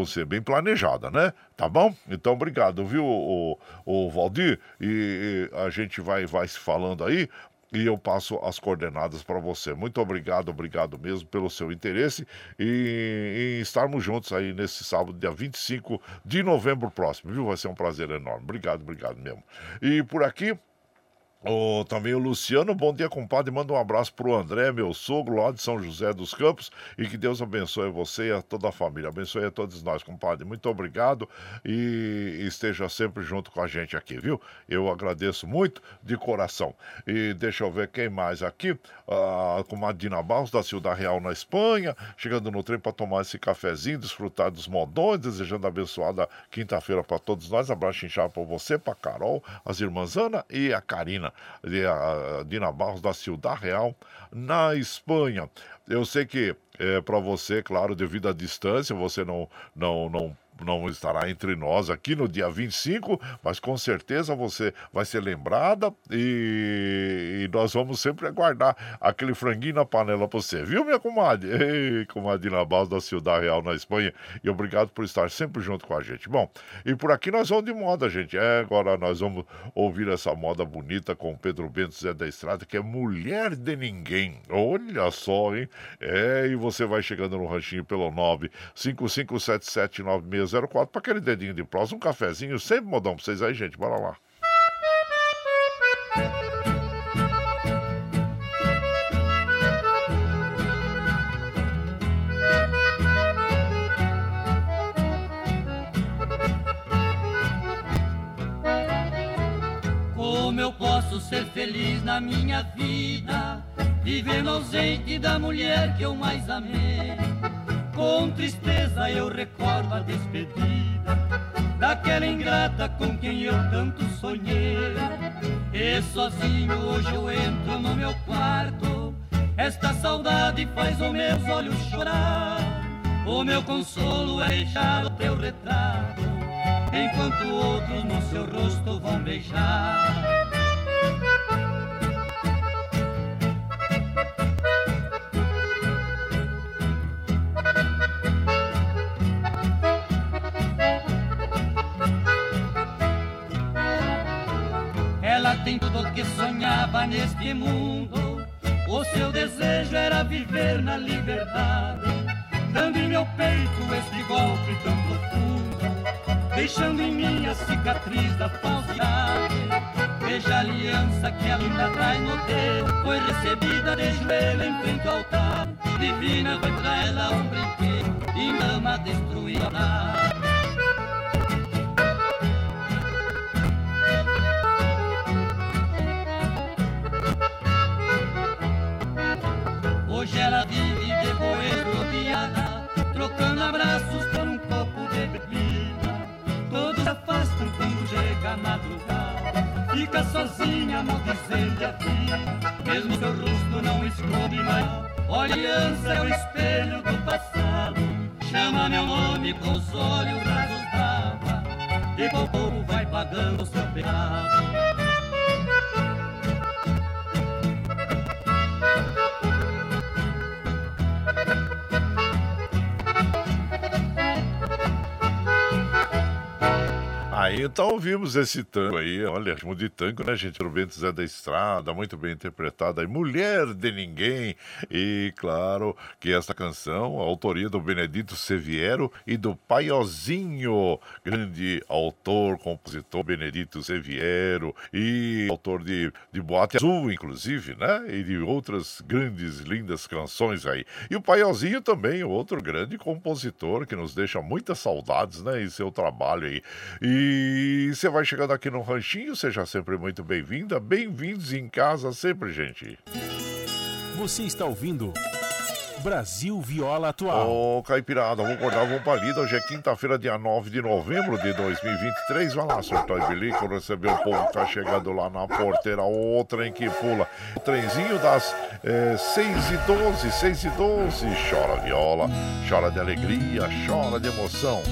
ser bem planejada, né? Tá bom? Então, obrigado, viu, o, o Valdir? E, e a gente vai, vai se falando aí e eu passo as coordenadas para você. Muito obrigado, obrigado mesmo pelo seu interesse e estarmos juntos aí nesse sábado, dia 25 de novembro próximo, viu? Vai ser um prazer enorme. Obrigado, obrigado mesmo. E por aqui, Oh, também o Luciano, bom dia, compadre. Manda um abraço pro André, meu sogro, lá de São José dos Campos, e que Deus abençoe você e a toda a família. Abençoe a todos nós, compadre. Muito obrigado e esteja sempre junto com a gente aqui, viu? Eu agradeço muito de coração. E deixa eu ver quem mais aqui. Ah, a Dina Barros, da Ciudad Real, na Espanha, chegando no trem para tomar esse cafezinho, desfrutar dos modões, desejando abençoada quinta-feira para todos nós. Abraço inchado para você, para Carol, as irmãs Ana e a Karina de a Dina Barros da Ciudad Real, na Espanha. Eu sei que é, para você, claro, devido à distância, você não, não, não não estará entre nós aqui no dia 25, mas com certeza você vai ser lembrada e, e nós vamos sempre aguardar aquele franguinho na panela para você, viu, minha comadre? [LAUGHS] Ei, comadre Baus da Ciudad Real na Espanha, e obrigado por estar sempre junto com a gente. Bom, e por aqui nós vamos de moda, gente. É, agora nós vamos ouvir essa moda bonita com o Pedro Bento Zé da Estrada, que é Mulher de Ninguém. Olha só, hein? É, e você vai chegando no ranchinho pelo 9557796 0604 para aquele dedinho de prosa, um cafezinho, sempre modão para vocês aí, gente. Bora lá.
Como eu posso ser feliz na minha vida, vivendo ausente da mulher que eu mais amei? Com tristeza eu recordo a despedida daquela ingrata com quem eu tanto sonhei. E sozinho hoje eu entro no meu quarto. Esta saudade faz os meus olhos chorar. O meu consolo é deixar o teu retrato, enquanto outros no seu rosto vão beijar. Tem tudo que sonhava neste mundo. O seu desejo era viver na liberdade, dando em meu peito este golpe tão profundo, deixando em mim a cicatriz da falsidade. Veja a aliança que ainda traz no dedo, foi recebida de joelho em frente ao altar. Divina foi pra ela um brinquedo e destruir a madrugada, fica sozinha, maldizendo a vida. Mesmo seu rosto não esconde mais, aliança é o espelho do passado. Chama meu nome com os olhos rasos d'água, e o povo vai pagando seu pecado.
Então ouvimos esse tango aí, olha, ritmo de tango, né, gente? O Bento Zé da Estrada, muito bem interpretado aí, Mulher de Ninguém. E claro que esta canção, a autoria do Benedito Seviero e do Paiozinho, grande autor, compositor Benedito Seviero e autor de, de Boate Azul, inclusive, né? E de outras grandes, lindas canções aí. E o Paiozinho também, outro grande compositor que nos deixa muitas saudades, né? Em seu trabalho aí. E e você vai chegando aqui no Ranchinho, seja sempre muito bem-vinda. Bem-vindos em casa sempre, gente.
Você está ouvindo. Brasil Viola Atual.
Ô, Caipirada, vamos acordar, vamos pra lida. Hoje é quinta-feira, dia 9 de novembro de 2023. Vai lá, surtou e bilico, receber o povo que tá chegando lá na porteira. O trem que pula. O trenzinho das é, 6 e 12, 6 e 12. Chora viola, chora de alegria, chora de emoção.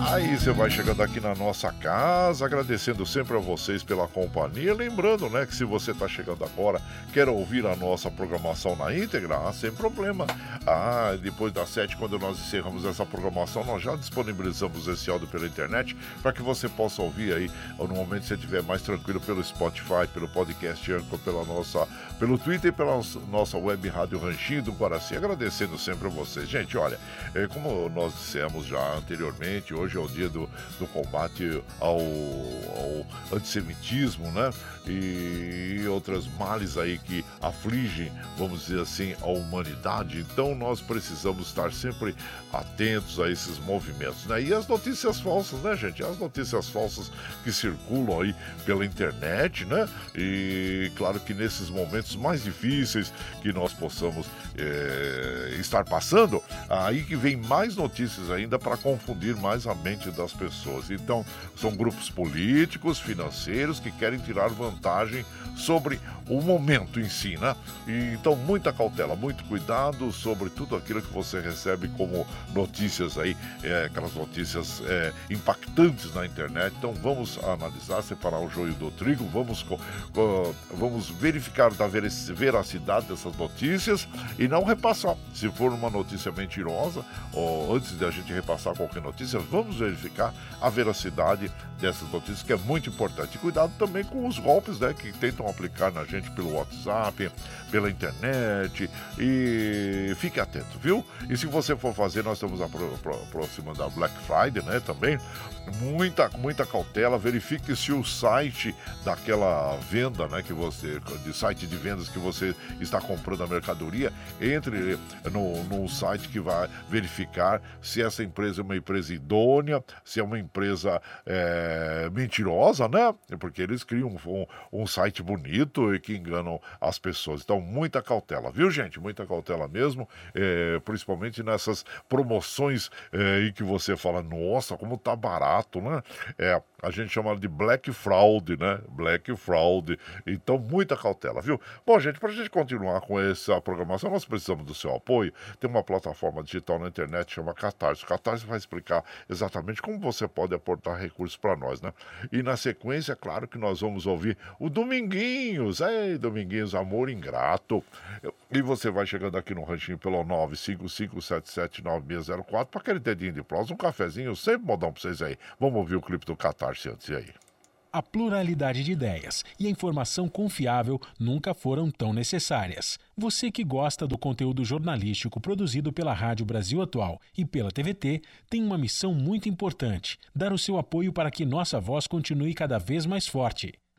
Aí você vai chegando aqui na nossa casa, agradecendo sempre a vocês pela companhia. Lembrando, né, que se você está chegando agora, quer ouvir a nossa programação na íntegra, ah, sem problema. Ah, depois das sete, quando nós encerramos essa programação, nós já disponibilizamos esse áudio pela internet para que você possa ouvir aí, ou no momento que você estiver mais tranquilo, pelo Spotify, pelo podcast Anchor, pela nossa, pelo Twitter e pela nossa web rádio Ranchinho do Guaraci. Agradecendo sempre a vocês. Gente, olha, é, como nós dissemos já anteriormente, hoje é o dia do, do combate ao, ao antissemitismo, né? E outras males aí que afligem, vamos dizer assim, a humanidade. Então nós precisamos estar sempre atentos a esses movimentos, né? E as notícias falsas, né, gente? As notícias falsas que circulam aí pela internet, né? E claro que nesses momentos mais difíceis que nós possamos é, estar passando, aí que vem mais notícias ainda para confundir mais a mente das pessoas. Então, são grupos políticos, financeiros que querem tirar vantagem sobre o momento em si, né? E, então, muita cautela, muito cuidado sobre tudo aquilo que você recebe como notícias aí, é, aquelas notícias é, impactantes na internet. Então, vamos analisar, separar o joio do trigo, vamos, vamos verificar da veracidade dessas notícias e não repassar. Se for uma notícia mentirosa, ou antes de a gente repassar qualquer notícia, vamos verificar a veracidade dessas notícias, que é muito importante. Cuidado também com os golpes né, que tentam aplicar na gente pelo WhatsApp, pela internet. E fique atento, viu? E se você for fazer, nós estamos aproximando da Black Friday, né? Também. Muita, muita cautela. Verifique se o site daquela venda, né? Que você. De site de vendas que você está comprando a mercadoria, entre no, no site que vai verificar se essa empresa é uma empresa idônea, se é uma empresa é, mentirosa, né? Porque eles criam um, um site bonito e que enganam as pessoas. Então, muita cautela, viu, gente? Muita cautela mesmo, é, principalmente nessas promoções é, em que você fala, nossa, como tá barato, né? É, a gente chama de Black Fraud, né? Black Fraud. Então, muita cautela, viu? Bom, gente, para a gente continuar com essa programação, nós precisamos do seu apoio. Tem uma plataforma digital na internet chama Catarse. Catarse vai explicar exatamente como você pode aportar recursos para nós, né? E na sequência, claro que nós vamos ouvir o Dominguinhos. Ei, Dominguinhos, amor ingrato. E você vai chegando aqui no ranchinho pelo 955779604 para aquele dedinho de prosa, um cafezinho, sempre modão para vocês aí. Vamos ouvir o clipe do Catarse antes aí.
A pluralidade de ideias e a informação confiável nunca foram tão necessárias. Você que gosta do conteúdo jornalístico produzido pela Rádio Brasil Atual e pela TVT tem uma missão muito importante: dar o seu apoio para que nossa voz continue cada vez mais forte.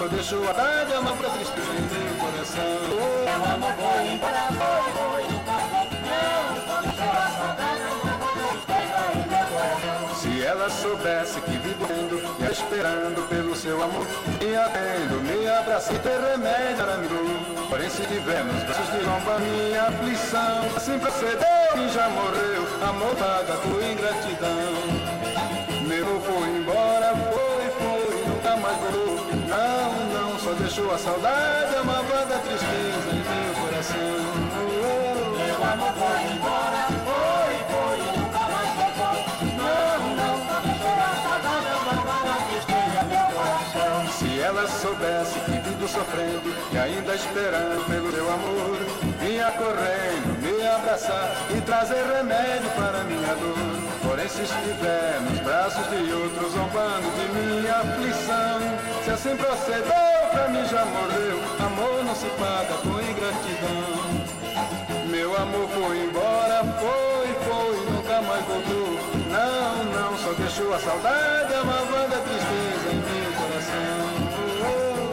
Só deixou a tarde uma pra tristeza em meu coração Meu amor foi embora, foi, foi, nunca Não, só deixou a saudade uma pra tristeza em meu coração Se ela soubesse que vivendo e esperando pelo seu amor Me atendo, me abraça e ter remédio para me Porém se tiver nos braços de lomba minha aflição Assim procedeu e já morreu Amor paga por ingratidão Meu foi embora, deixou a saudade, malvada tristeza em meu coração. Meu amor foi embora, foi, foi, nunca mais voltou. Não, não, deixou a saudade, malvada tristeza em meu coração. Se ela soubesse que vivo sofrendo e ainda esperando pelo meu amor, vinha correndo me abraçar e trazer remédio para minha dor. Porém, se estiver nos braços de outros zombando de minha aflição, se assim procedeu, pra mim já morreu. Amor não se paga com ingratidão. Meu amor foi embora, foi, foi, nunca mais voltou. Não, não, só deixou a saudade, a malvada tristeza em meu coração.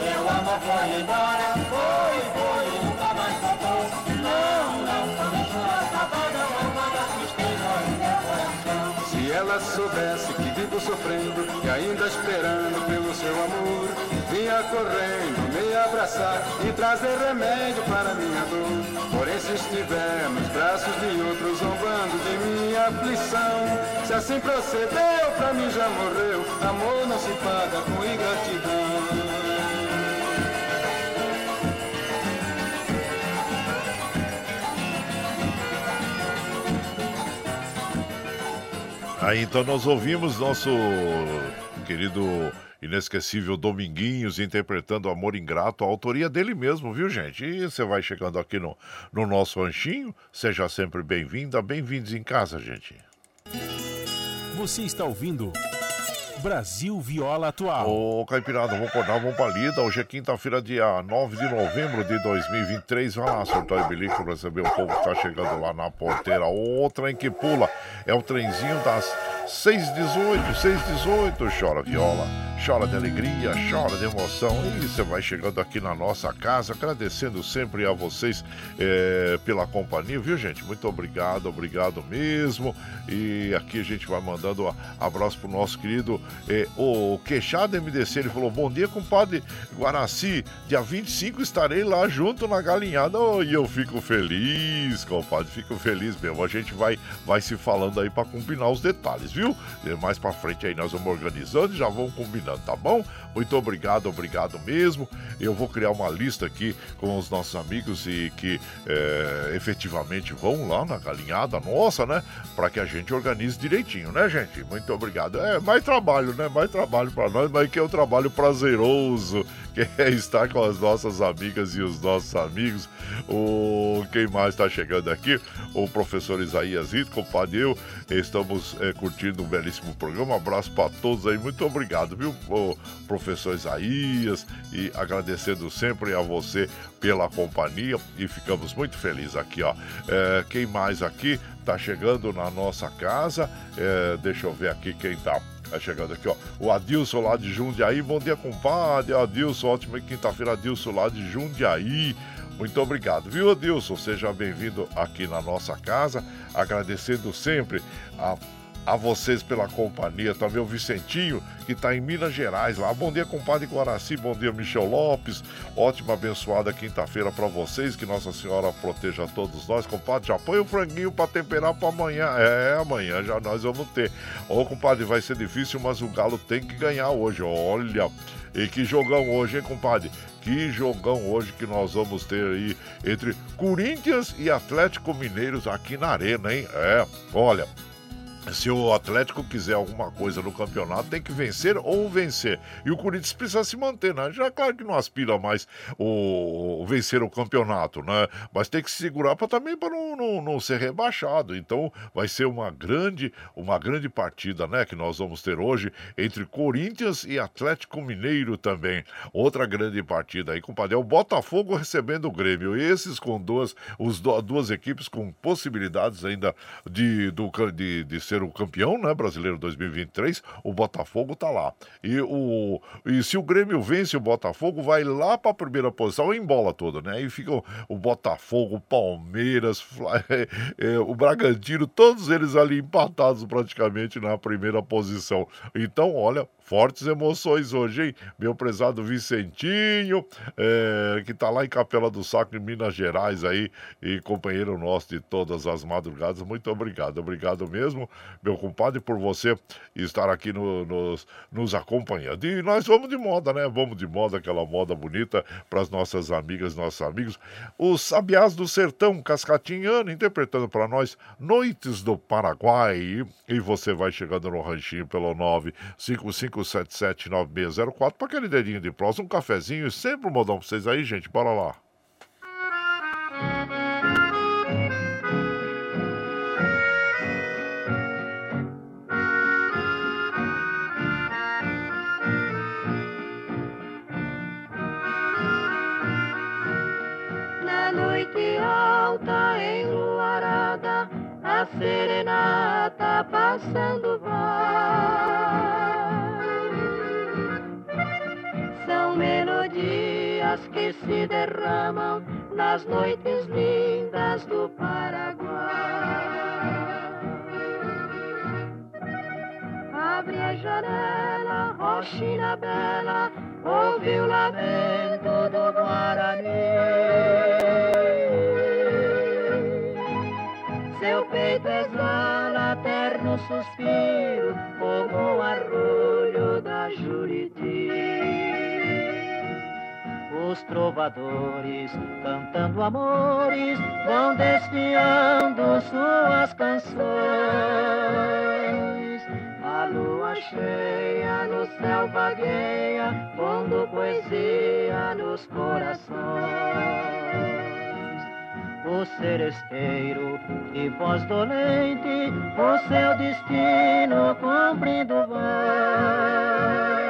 Meu amor foi embora, foi, foi, nunca mais voltou. Não, não, só deixou a saudade, a malvada tristeza em meu coração.
Se ela soubesse que vivo sofrendo e ainda esperando pelo seu amor, correndo me abraçar e trazer remédio para minha dor. Porém, se estiver nos braços de outros zombando de minha aflição, se assim procedeu, pra mim já morreu. Amor não se paga com ingratidão.
Aí então nós ouvimos nosso querido inesquecível Dominguinhos interpretando Amor Ingrato, a autoria dele mesmo, viu gente? E você vai chegando aqui no, no nosso ranchinho, seja sempre bem-vinda, bem-vindos em casa, gente.
Você está ouvindo Brasil Viola Atual.
Ô, Caipirada, vamos acordar, vamos pra lida. Hoje é quinta-feira, dia 9 de novembro de 2023. Vai lá, sortar o bilico pra receber o povo que tá chegando lá na porteira. O trem que pula é o trenzinho das 618, 618. Chora viola, chora de alegria, chora de emoção. E você vai chegando aqui na nossa casa, agradecendo sempre a vocês eh, pela companhia, viu, gente? Muito obrigado, obrigado mesmo. E aqui a gente vai mandando a- abraço pro nosso querido eh, o Queixado MDC. Ele falou: Bom dia, compadre Guaraci. Dia 25 estarei lá junto na galinhada. Oh, e eu fico feliz, compadre, fico feliz mesmo. A gente vai, vai se falando aí para combinar os detalhes, viu? E mais para frente aí nós vamos organizando e já vamos combinando, tá bom? Muito obrigado, obrigado mesmo. Eu vou criar uma lista aqui com os nossos amigos e que eh, efetivamente vão lá na galinhada nossa, né? Para que a gente organize direitinho, né, gente? Muito obrigado. É mais trabalho, né? Mais trabalho para nós, mas que é um trabalho prazeroso, [LAUGHS] que é estar com as nossas amigas e os nossos amigos. O quem mais está chegando aqui? O professor Isaías Rito, compadre, eu estamos eh, curtindo um belíssimo programa. Um abraço para todos aí. Muito obrigado, viu, professor Isaías e agradecendo sempre a você pela companhia e ficamos muito felizes aqui, ó. Eh, quem mais aqui tá chegando na nossa casa? Eh, deixa eu ver aqui quem tá. Tá chegando aqui, ó. O Adilson lá de Jundiaí. Bom dia, compadre. Adilson, ótima quinta-feira, Adilson lá de Jundiaí. Muito obrigado, viu, Adilson? Seja bem-vindo aqui na nossa casa. Agradecendo sempre a, a vocês pela companhia. Também o Vicentinho, que está em Minas Gerais lá. Bom dia, compadre Guaraci. Bom dia, Michel Lopes. Ótima, abençoada quinta-feira para vocês. Que Nossa Senhora proteja todos nós. Compadre, já põe o franguinho para temperar para amanhã. É, amanhã já nós vamos ter. Ô, compadre, vai ser difícil, mas o Galo tem que ganhar hoje. Olha. E que jogão hoje, hein, compadre? Que jogão hoje que nós vamos ter aí entre Corinthians e Atlético Mineiros aqui na Arena, hein? É, olha. Se o Atlético quiser alguma coisa no campeonato, tem que vencer ou vencer. E o Corinthians precisa se manter, né? Já é claro que não aspira mais o, o vencer o campeonato, né? Mas tem que se segurar para também para não, não, não ser rebaixado. Então vai ser uma grande, uma grande partida, né? Que nós vamos ter hoje entre Corinthians e Atlético Mineiro também. Outra grande partida aí, compadre. É o Botafogo recebendo o Grêmio. Esses com duas, os, duas equipes com possibilidades ainda de, do, de, de ser o campeão, né? Brasileiro 2023. O Botafogo tá lá. E, o, e se o Grêmio vence o Botafogo, vai lá para a primeira posição em bola toda, né? Aí fica o, Botafogo, o Palmeiras, [LAUGHS] é, o Bragantino, todos eles ali empatados praticamente na primeira posição. Então, olha, fortes emoções hoje, hein? Meu prezado Vicentinho, é, que tá lá em Capela do Saco, em Minas Gerais aí, e companheiro nosso de todas as madrugadas. Muito obrigado, obrigado mesmo. meu compadre, por você estar aqui no, nos, nos acompanhando. E nós vamos de moda, né? Vamos de moda, aquela moda bonita para as nossas amigas, nossos amigos. Os Sabiás do Sertão, Cascatinhano, interpretando para nós Noites do Paraguai. E você vai chegando no ranchinho pelo 955779604 para aquele dedinho de próximo, um cafezinho e sempre um modão para vocês aí, gente. Bora lá.
serenata passando que se derramam nas noites lindas do Paraguai. Abre a janela, roxina bela, ouve o lamento do Guarani. Seu peito exala terno suspiro como o arrulho Os trovadores cantando amores vão desfiando suas canções. A lua cheia no céu vagueia, pondo poesia nos corações o seresteiro de voz dolente, o seu destino cumprindo vai.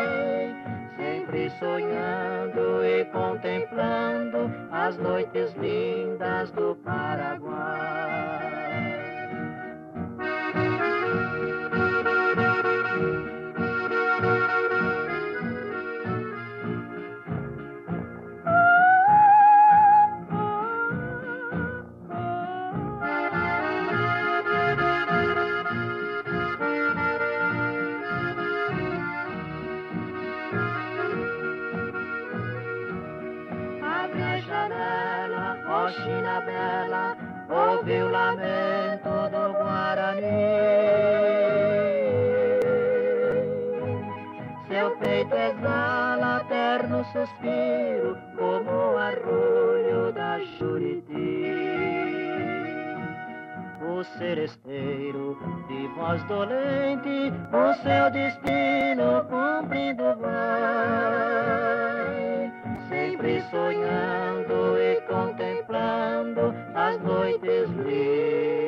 Sonhando e contemplando as noites lindas do Paraguai. China bela, ouve o lamento do Guarani. Seu peito exala terno suspiro, como o arrulho da Juriti. O seresteiro de voz dolente, o seu destino cumprindo vai, sempre sonhando contemplando as noites lindas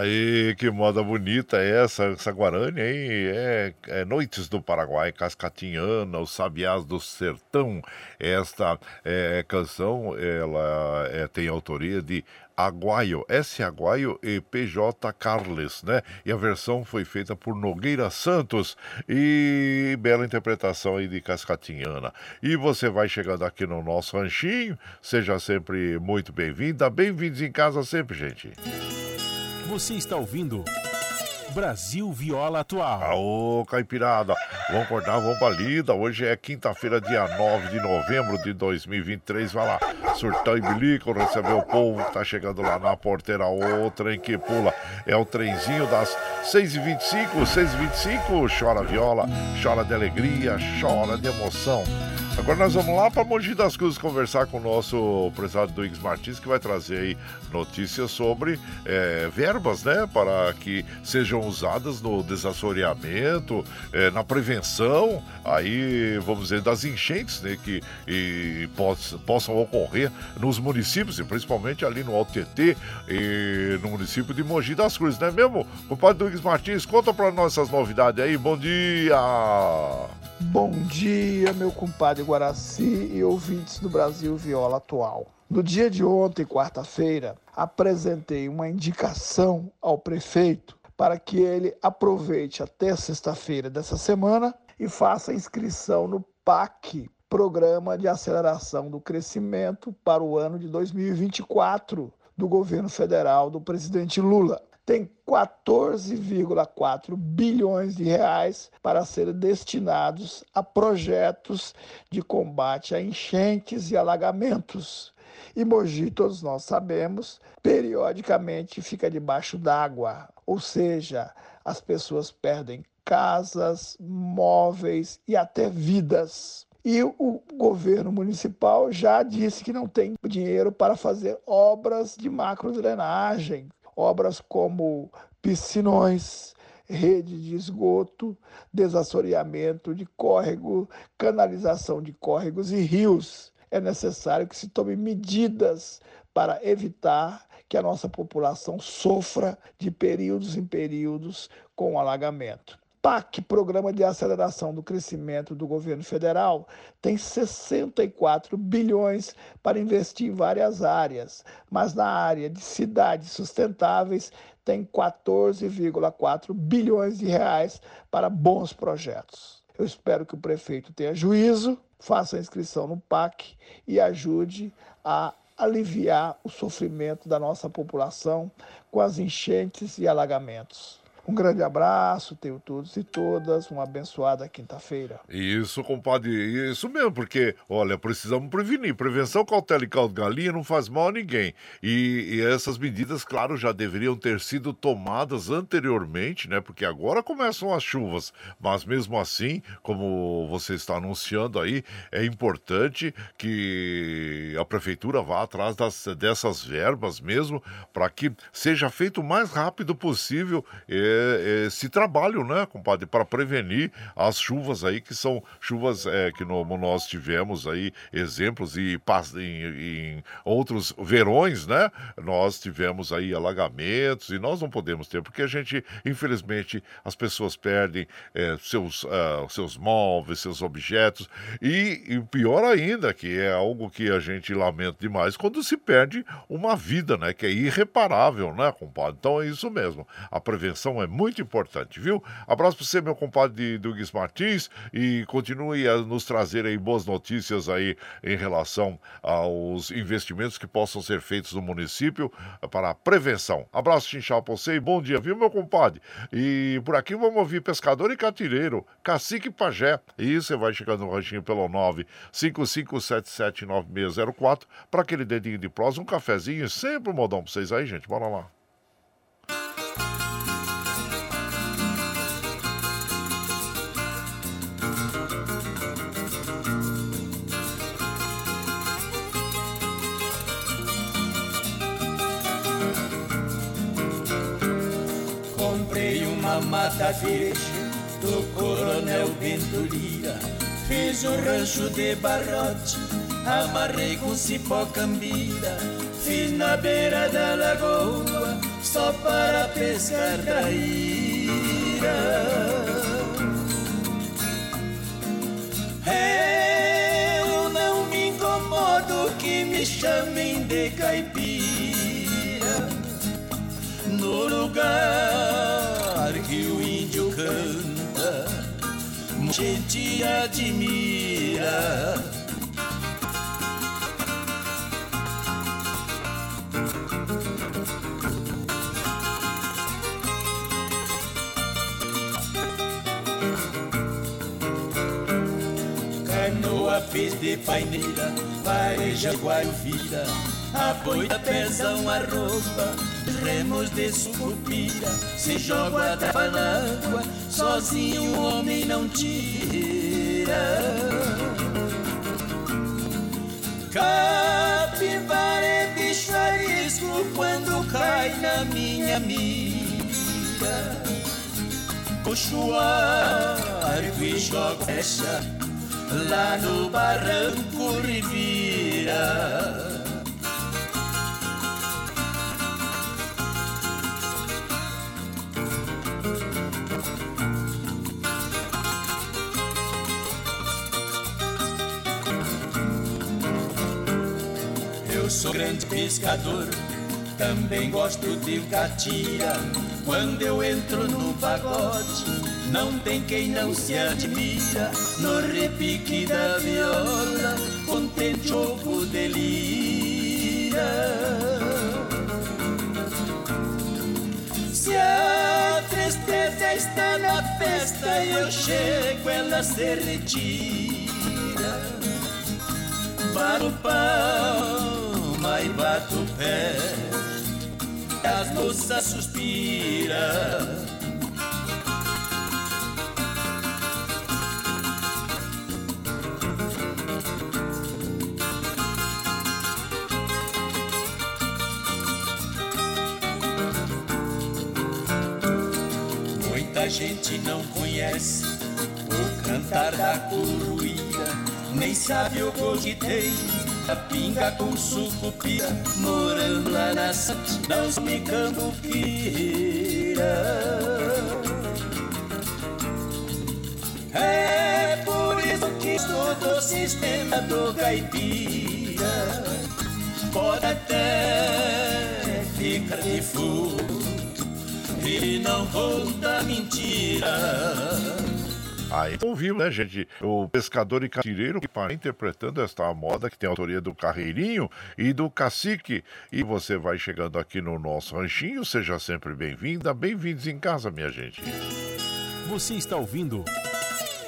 Aí, que moda bonita é essa, essa Guarani, hein? É, é Noites do Paraguai, Cascatinhana, os Sabiás do Sertão. Esta é, canção, ela é, tem autoria de Aguaio, S. Aguaio e PJ Carles, né? E a versão foi feita por Nogueira Santos e bela interpretação aí de Cascatinhana. E você vai chegando aqui no nosso ranchinho, seja sempre muito bem-vinda, bem-vindos em casa sempre, gente.
Você está ouvindo Brasil Viola Atual.
Aô, Caipirada, vamos acordar, vamos pra lida. Hoje é quinta-feira, dia 9 de novembro de 2023. Vai lá, surtão e bilico, receber o povo que tá chegando lá na porteira. O trem que pula é o trenzinho das 6h25, 6h25. Chora viola, chora de alegria, chora de emoção. Agora nós vamos lá para Mogi das Cruzes conversar com o nosso prezado Duígues Martins, que vai trazer aí notícias sobre é, verbas, né? Para que sejam usadas no desassoreamento, é, na prevenção, aí, vamos dizer, das enchentes, né? Que e, poss, possam ocorrer nos municípios, e principalmente ali no Alto e no município de Mogi das Cruzes, não é mesmo? Compadre Duígues Martins, conta para nós essas novidades aí. Bom dia!
Bom dia, meu compadre Guaraci e ouvintes do Brasil Viola Atual. No dia de ontem, quarta-feira, apresentei uma indicação ao prefeito para que ele aproveite até sexta-feira dessa semana e faça inscrição no PAC, Programa de Aceleração do Crescimento para o ano de 2024 do governo federal do presidente Lula. tem 14,4 bilhões de reais para serem destinados a projetos de combate a enchentes e alagamentos. E Mogi, todos nós sabemos, periodicamente fica debaixo d'água, ou seja, as pessoas perdem casas, móveis e até vidas. E o governo municipal já disse que não tem dinheiro para fazer obras de macrodrenagem, obras como piscinões, rede de esgoto, desassoreamento de córrego, canalização de córregos e rios. É necessário que se tome medidas para evitar que a nossa população sofra de períodos em períodos com alagamento. PAC, Programa de Aceleração do Crescimento do Governo Federal, tem 64 bilhões para investir em várias áreas, mas na área de cidades sustentáveis tem 14,4 bilhões de reais para bons projetos. Eu espero que o prefeito tenha juízo, faça a inscrição no PAC e ajude a aliviar o sofrimento da nossa população com as enchentes e alagamentos. Um grande abraço, tenho todos e todas, uma abençoada quinta-feira.
Isso, compadre, isso mesmo, porque, olha, precisamos prevenir. Prevenção, cautela e caldo galinha não faz mal a ninguém. E, e, essas medidas, claro, já deveriam ter sido tomadas anteriormente, né? Porque agora começam as chuvas. Mas mesmo assim, como você está anunciando aí, é importante que a prefeitura vá atrás das, dessas verbas mesmo, para que seja feito o mais rápido possível. Eh, esse trabalho, né, compadre, para prevenir as chuvas aí, que são chuvas é, que no, nós tivemos aí exemplos e em, em outros verões, né? Nós tivemos aí alagamentos e nós não podemos ter, porque a gente, infelizmente, as pessoas perdem é, seus, uh, seus móveis, seus objetos e, e pior ainda, que é algo que a gente lamenta demais, quando se perde uma vida, né? Que é irreparável, né, compadre? Então é isso mesmo. A prevenção é muito importante, viu? Abraço para você, meu compadre Douglas Martins, e continue a nos trazer aí boas notícias aí em relação aos investimentos que possam ser feitos no município para a prevenção. Abraço, Chinchal, para você e bom dia, viu, meu compadre? E por aqui vamos ouvir pescador e catireiro, cacique pajé. E você vai chegando no ranchinho pelo 955779604 para aquele dedinho de prosa, um cafezinho, sempre um modão para vocês aí, gente. Bora lá.
Mata virgem do coronel Bento. Fiz um rancho de barrote, amarrei com cipó cambira. Fiz na beira da lagoa, só para pescar traíra. Eu não me incomodo que me chamem de caipira. No lugar que o índio canta, gente admira. Canoa fiz de paineira, pareja guaruvira, a boita pesa uma roupa remos de sucupira Se joga a trava na água Sozinho o homem não tira. Capivara é bicho arisco Quando cai na minha mira. Puxo o arco e jogo fecha Lá no barranco revira sou grande pescador, também gosto de catira. Quando eu entro no pagode, não tem quem não se admira. No repique da viola, contente ovo de lira.
festa eu chego, ela se retira. Bato palma e bato pé, as moças suspiram. Muita gente não conhece o cantar da coruíra, nem sabe o que. A pinga com sucupira, morando lá na não me cambuquira. É por isso que estudo o sistema do caipira. Pode até ficar de fundo e não conta mentira.
Aí ouvimos, né, gente? O pescador e catireiro que está interpretando esta moda que tem a autoria do Carreirinho e do Cacique. E você vai chegando aqui no nosso ranchinho, seja sempre bem-vinda, bem-vindos em casa, minha gente.
Você está ouvindo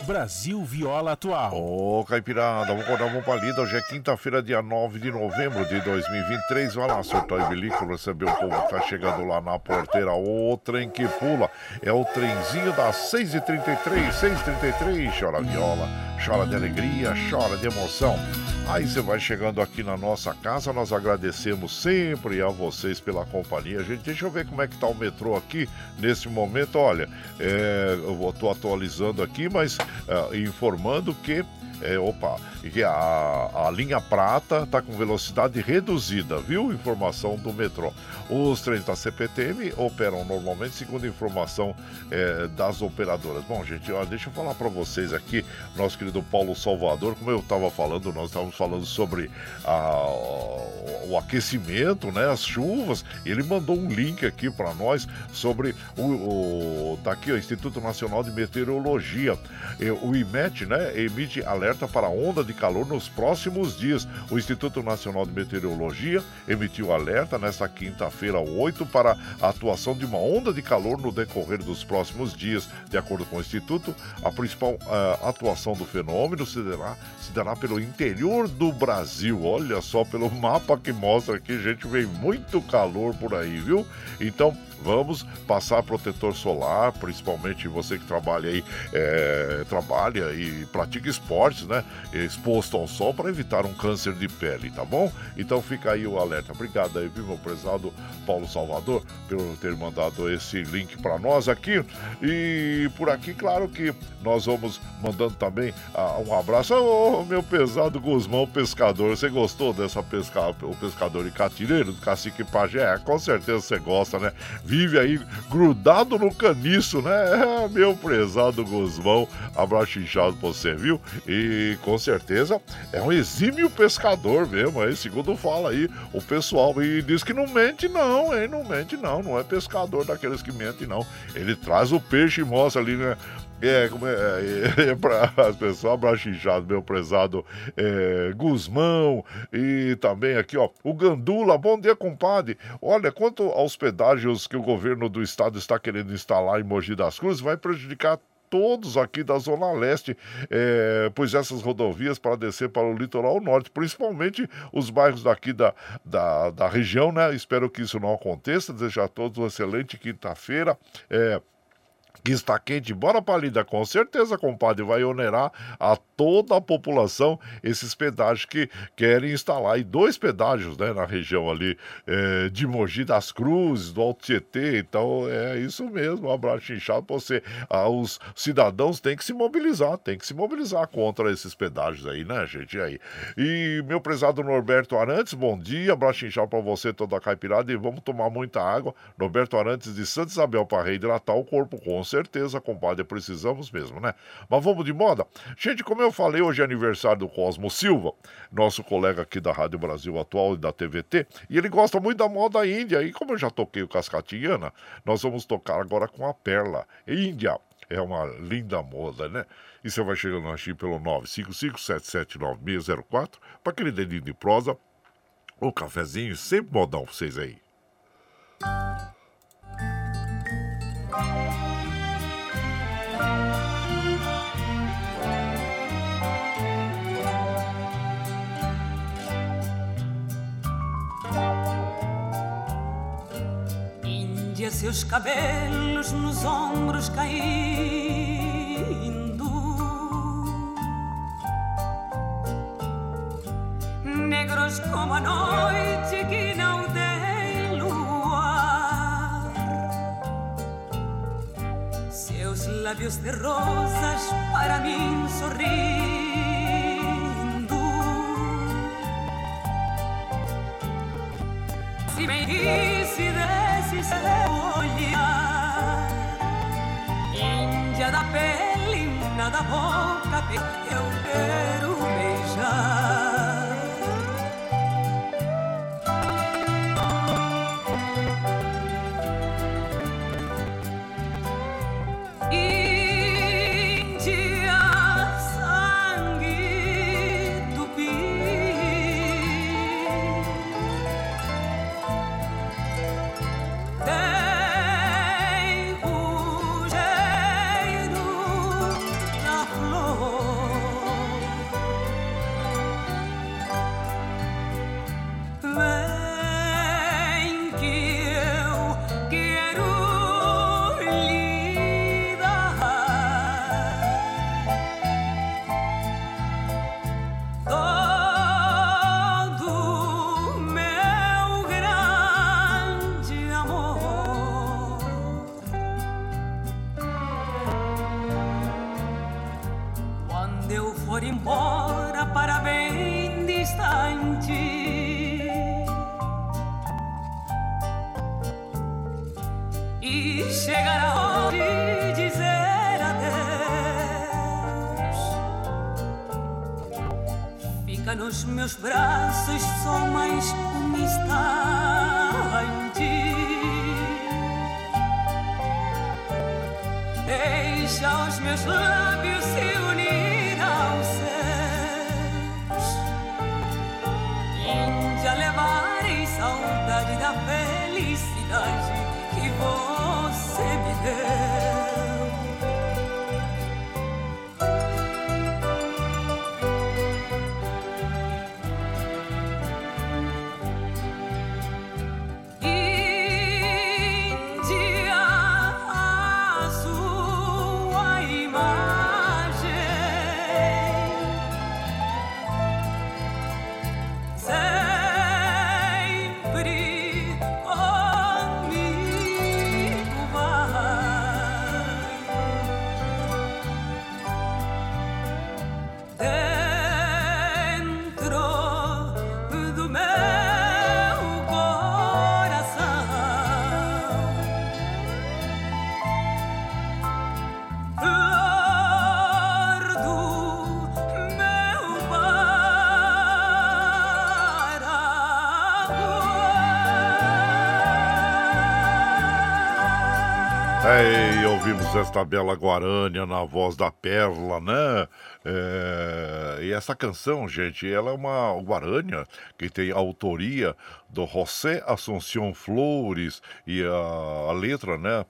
Brasil Viola Atual.
Ô, Caipirada, vamos acordar uma palida. Hoje é quinta-feira, dia 9 de novembro de 2023. Vai lá, soltar o bilico, receber o povo que tá chegando lá na porteira. O trem que pula é o trenzinho das 6h33, 6h33. Chora viola, chora de alegria, chora de emoção. Aí você vai chegando aqui na nossa casa, nós agradecemos sempre a vocês pela companhia. Gente, deixa eu ver como é que tá o metrô aqui nesse momento. Olha, é, eu estou atualizando aqui, mas é, informando que é, opa, que a, a linha prata está com velocidade reduzida, viu? Informação do metrô. Os trens da CPTM operam normalmente, segundo informação é, das operadoras. Bom, gente, ó, deixa eu falar para vocês aqui, nosso querido Paulo Salvador, como eu estava falando, nós estávamos falando sobre a, o aquecimento, né? As chuvas. Ele mandou um link aqui para nós sobre o, o. Tá aqui, o Instituto Nacional de Meteorologia. O IMET, né? Emite alerta para onda de calor nos próximos dias. O Instituto Nacional de Meteorologia emitiu alerta nesta quinta-feira, 8, para a atuação de uma onda de calor no decorrer dos próximos dias. De acordo com o Instituto, a principal uh, atuação do fenômeno se dará, se dará pelo interior do Brasil. Olha só, pelo mapa que mostra aqui, gente, vem muito calor por aí, viu? Então, vamos passar protetor solar, principalmente você que trabalha aí, é, trabalha e pratica esportes, né? Exposto ao sol para evitar um câncer de pele, tá bom? Então fica aí o alerta. Obrigado aí, meu prezado Paulo Salvador, por ter mandado esse link para nós aqui. E por aqui, claro que nós vamos mandando também ah, um abraço ao meu pesado Guzmão Pescador. Você gostou dessa pesca, o pescador e catireiro do Cacique Pajé? É, com certeza você gosta, né? Vive aí grudado no caniço, né? É, meu prezado Guzmão, abraço inchado pra você, viu? E com certeza é um exímio pescador mesmo, aí, segundo fala aí o pessoal. E diz que não mente, não, hein? Não mente, não. Não é pescador daqueles que mentem, não. Ele traz o peixe e mostra ali, né? É, como é, é, [LAUGHS] é para as pessoas, abraço meu prezado é, Guzmão e também aqui, ó, o Gandula. Bom dia, compadre. Olha, quanto aos pedágios que o governo do estado está querendo instalar em Mogi das Cruzes, vai prejudicar todos aqui da Zona Leste, é, pois essas rodovias para descer para o litoral norte, principalmente os bairros daqui da, da, da região, né? Espero que isso não aconteça. Desejo a todos uma excelente quinta-feira. É, que está quente, bora palida, com certeza, compadre, vai onerar a toda a população esses pedágios que querem instalar. E dois pedágios, né, na região ali é, de Mogi das Cruzes, do Alto Tietê. Então é isso mesmo, um abraço inchado pra você. Ah, os cidadãos têm que se mobilizar, têm que se mobilizar contra esses pedágios aí, né, gente? E aí? E meu prezado Norberto Arantes, bom dia, abraço inchado pra você, toda a caipirada, e vamos tomar muita água. Norberto Arantes de Santa Isabel para reidratar o corpo, com certeza, compadre, precisamos mesmo, né? Mas vamos de moda? Gente, como eu falei, hoje é aniversário do Cosmo Silva, nosso colega aqui da Rádio Brasil Atual e da TVT, e ele gosta muito da moda índia, e como eu já toquei o Cascatinhana, nós vamos tocar agora com a Perla Índia. É uma linda moda, né? E você vai chegando aqui pelo 955-779604 para aquele dedinho de prosa, o cafezinho, sempre modão pra vocês aí.
Seus cabelos nos ombros caindo. Negros como a noite que não tem luar. Seus lábios de rosas para mim sorrindo. Se me da pele, nada boca, eu quero
ouvimos esta bela Guarânia na voz da Perla, né? É, e essa canção, gente, ela é uma Guarânia que tem autoria do José Assunção Flores e a, a letra, né?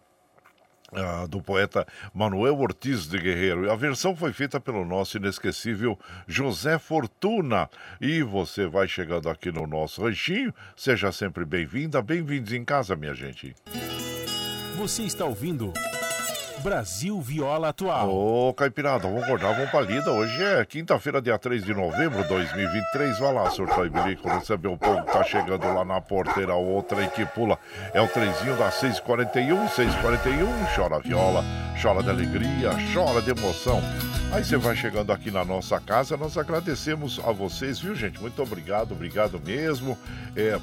ah, do poeta Manuel Ortiz de Guerreiro. A versão foi feita pelo nosso inesquecível José Fortuna. E você vai chegando aqui no nosso ranchinho. Seja sempre bem-vinda, bem-vindos em casa, minha gente.
Você está ouvindo Brasil Viola Atual.
Ô, Caipirada, vamos acordar, vamos pra lida. Hoje é quinta-feira, dia 3 de novembro de 2023. Vai lá, surtar e bilico, receber o povo que tá chegando lá na porteira. Outra que pula é o trenzinho da 641, 641. Chora viola, chora de alegria, chora de emoção. Aí você vai chegando aqui na nossa casa, nós agradecemos a vocês, viu, gente? Muito obrigado, obrigado mesmo. É,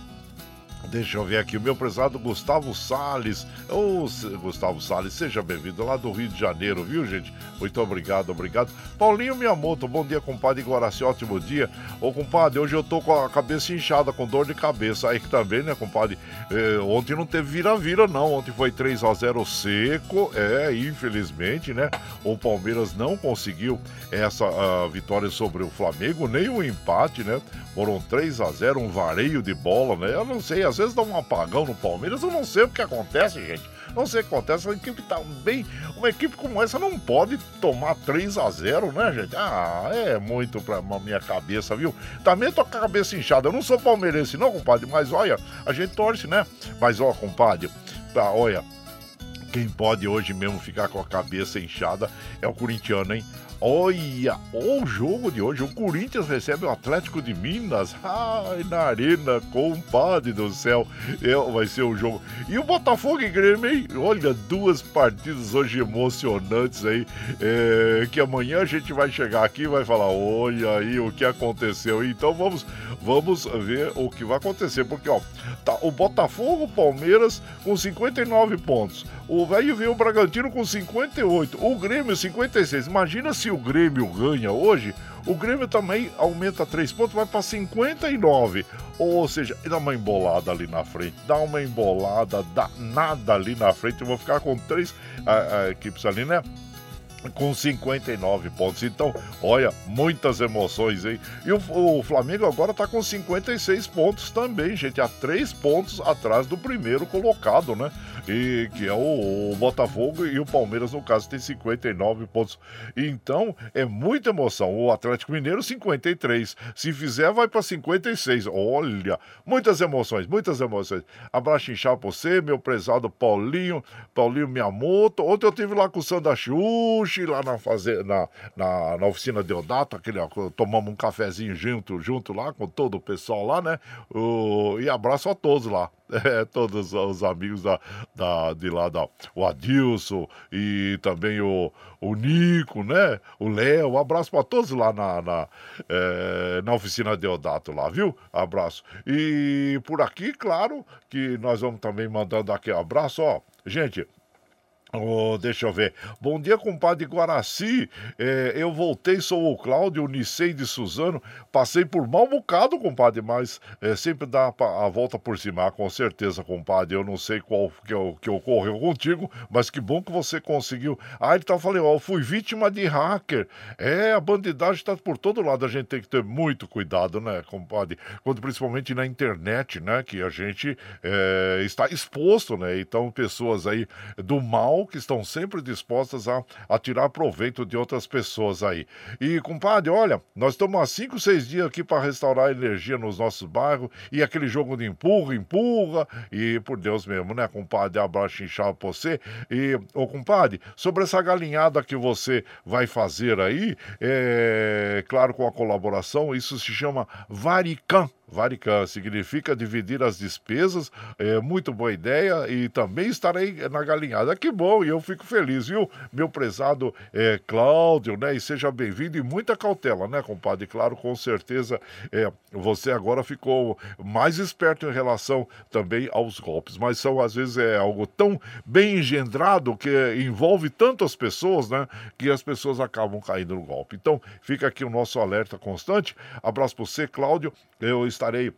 Deixa eu ver aqui, o meu prezado Gustavo Sales. Ô, Gustavo Sales, seja bem-vindo lá do Rio de Janeiro, viu, gente? Muito obrigado, obrigado. Paulinho Miyamoto, bom dia, compadre Guaraci, ótimo dia. Ô, compadre, hoje eu tô com a cabeça inchada, com dor de cabeça. Aí também, né, compadre? É, ontem não teve vira-vira, não. Ontem foi 3 a 0 seco. É, infelizmente, né? O Palmeiras não conseguiu essa vitória sobre o Flamengo, nem o empate, né? Foram 3 a 0 um vareio de bola, né? Eu não sei, às vezes dá um apagão no Palmeiras, eu não sei o que acontece, gente. Não sei o que acontece, uma equipe tá bem. Uma equipe como essa não pode tomar 3 a 0 né, gente? Ah, é muito pra minha cabeça, viu? Também tô com a cabeça inchada. Eu não sou palmeirense, não, compadre, mas olha, a gente torce, né? Mas ó, compadre, tá, olha, quem pode hoje mesmo ficar com a cabeça inchada é o corintiano, hein? Olha, o jogo de hoje, o Corinthians recebe o Atlético de Minas, ai, na arena, compadre do céu, é, vai ser o jogo. E o Botafogo e Grêmio, hein? Olha, duas partidas hoje emocionantes aí, é, que amanhã a gente vai chegar aqui e vai falar, olha aí o que aconteceu. Então vamos, vamos ver o que vai acontecer, porque ó, tá o Botafogo, o Palmeiras com 59 pontos, o velho veio o Bragantino com 58, o Grêmio 56. Imagina se o Grêmio ganha hoje, o Grêmio também aumenta 3 pontos, vai para 59. Ou seja, dá uma embolada ali na frente, dá uma embolada danada ali na frente. Eu vou ficar com três a, a equipes ali, né? Com 59 pontos. Então, olha, muitas emoções, hein? E o, o Flamengo agora tá com 56 pontos também, gente, a 3 pontos atrás do primeiro colocado, né? E que é o, o Botafogo e o Palmeiras, no caso, tem 59 pontos. Então, é muita emoção. O Atlético Mineiro, 53. Se fizer, vai para 56. Olha, muitas emoções, muitas emoções. Abraço inchado pra você, meu prezado Paulinho, Paulinho Miyamoto. Ontem eu tive lá com o Sandra Xuxi, lá na, faze... na, na, na oficina Deodato, aquele, ó, tomamos um cafezinho junto, junto lá com todo o pessoal lá, né? O... E abraço a todos lá. [LAUGHS] É, todos os amigos da, da, de lá, da, o Adilson e também o, o Nico, né? O Léo, abraço para todos lá na, na, é, na oficina Deodato lá, viu? Abraço. E por aqui, claro, que nós vamos também mandando aqui um abraço, ó. Gente, Oh, deixa eu ver. Bom dia, compadre Guaraci. É, eu voltei, sou o Cláudio Unicei de Suzano. Passei por mal bocado, compadre, mas é, sempre dá a volta por cima, com certeza, compadre. Eu não sei qual que, que ocorreu contigo, mas que bom que você conseguiu. Ah, ele tá falando, ó, eu fui vítima de hacker. É, a bandidagem tá por todo lado. A gente tem que ter muito cuidado, né, compadre? Quando principalmente na internet, né, que a gente é, está exposto, né? Então, pessoas aí do mal que estão sempre dispostas a, a tirar proveito de outras pessoas aí. E, compadre, olha, nós estamos há cinco, seis dias aqui para restaurar a energia nos nossos bairros e aquele jogo de empurra, empurra, e por Deus mesmo, né, compadre? Abraço inchado pra você. E, ô, compadre, sobre essa galinhada que você vai fazer aí, é claro, com a colaboração, isso se chama Varican. Varican significa dividir as despesas, é muito boa ideia e também estarei na galinhada. Que bom, e eu fico feliz, viu, meu prezado é, Cláudio, né? E seja bem-vindo e muita cautela, né, compadre? Claro, com certeza é, você agora ficou mais esperto em relação também aos golpes, mas são às vezes é algo tão bem engendrado que envolve tantas pessoas, né? Que as pessoas acabam caindo no golpe. Então, fica aqui o nosso alerta constante. Abraço para você, Cláudio. Eu estarei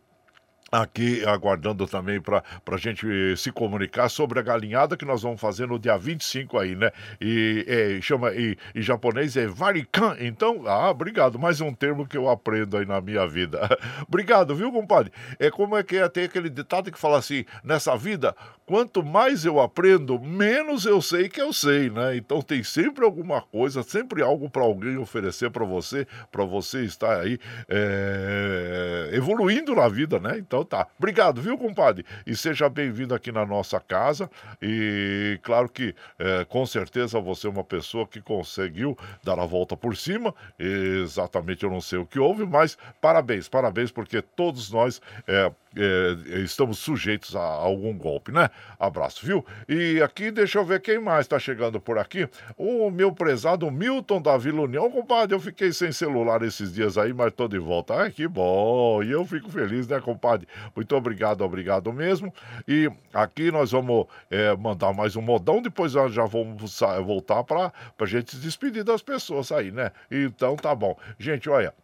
aqui aguardando também para a gente se comunicar sobre a galinhada que nós vamos fazer no dia 25 aí, né? E é, chama e, em japonês é varikan. Então, ah, obrigado. Mais um termo que eu aprendo aí na minha vida. [LAUGHS] obrigado, viu, compadre? É como é que é, tem aquele ditado que fala assim: nessa vida, quanto mais eu aprendo, menos eu sei que eu sei, né? Então tem sempre alguma coisa, sempre algo para alguém oferecer para você, para você estar aí é, evoluindo na vida, né? Então tá. Obrigado, viu, compadre? E seja bem-vindo aqui na nossa casa. E claro que é, com certeza você é uma pessoa que conseguiu dar a volta por cima. Exatamente, eu não sei o que houve, mas parabéns, parabéns, porque todos nós é, é, estamos sujeitos a algum golpe, né? Abraço, viu? E aqui, deixa eu ver quem mais está chegando por aqui. O meu prezado Milton da Vila União, compadre. Eu fiquei sem celular esses dias aí, mas tô de volta. Ai, que bom! E eu fico feliz, né, compadre? Muito obrigado, obrigado mesmo. E aqui nós vamos é, mandar mais um modão, depois nós já vamos voltar para a gente se despedir das pessoas aí, né? Então tá bom. Gente, olha.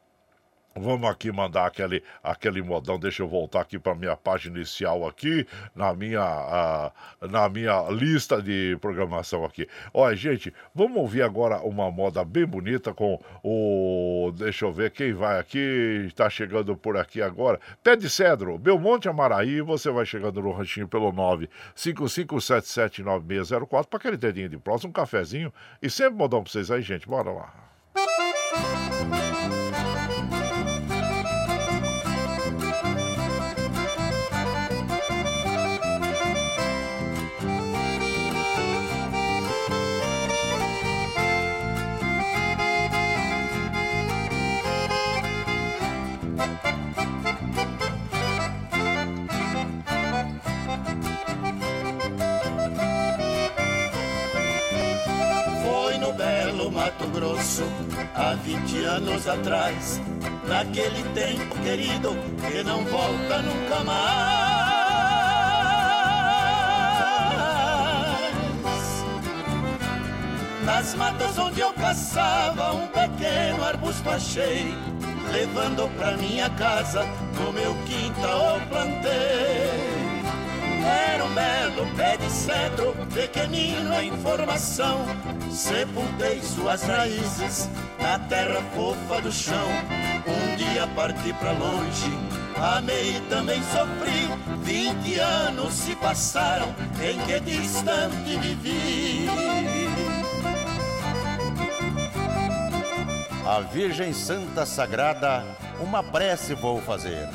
Vamos aqui mandar aquele, aquele modão. Deixa eu voltar aqui para minha página inicial aqui, na minha, na minha lista de programação aqui. Olha, gente, vamos ouvir agora uma moda bem bonita com o. Deixa eu ver quem vai aqui. Está chegando por aqui agora. Pé de Cedro, Belmonte Amaraí. Você vai chegando no ranchinho pelo 955779604 para aquele dedinho de próximo, um cafezinho. E sempre modão para vocês aí, gente. Bora lá.
Mato Grosso, há 20 anos atrás. Naquele tempo querido que não volta nunca mais. Nas matas onde eu caçava, um pequeno arbusto achei, levando pra minha casa, no meu quintal plantei. Era um belo pé de cedro, pequenino em formação. Sepultei suas raízes na terra fofa do chão. Um dia parti pra longe, amei e também sofri. Vinte anos se passaram em que distante vivi.
A Virgem Santa Sagrada, uma prece vou fazer.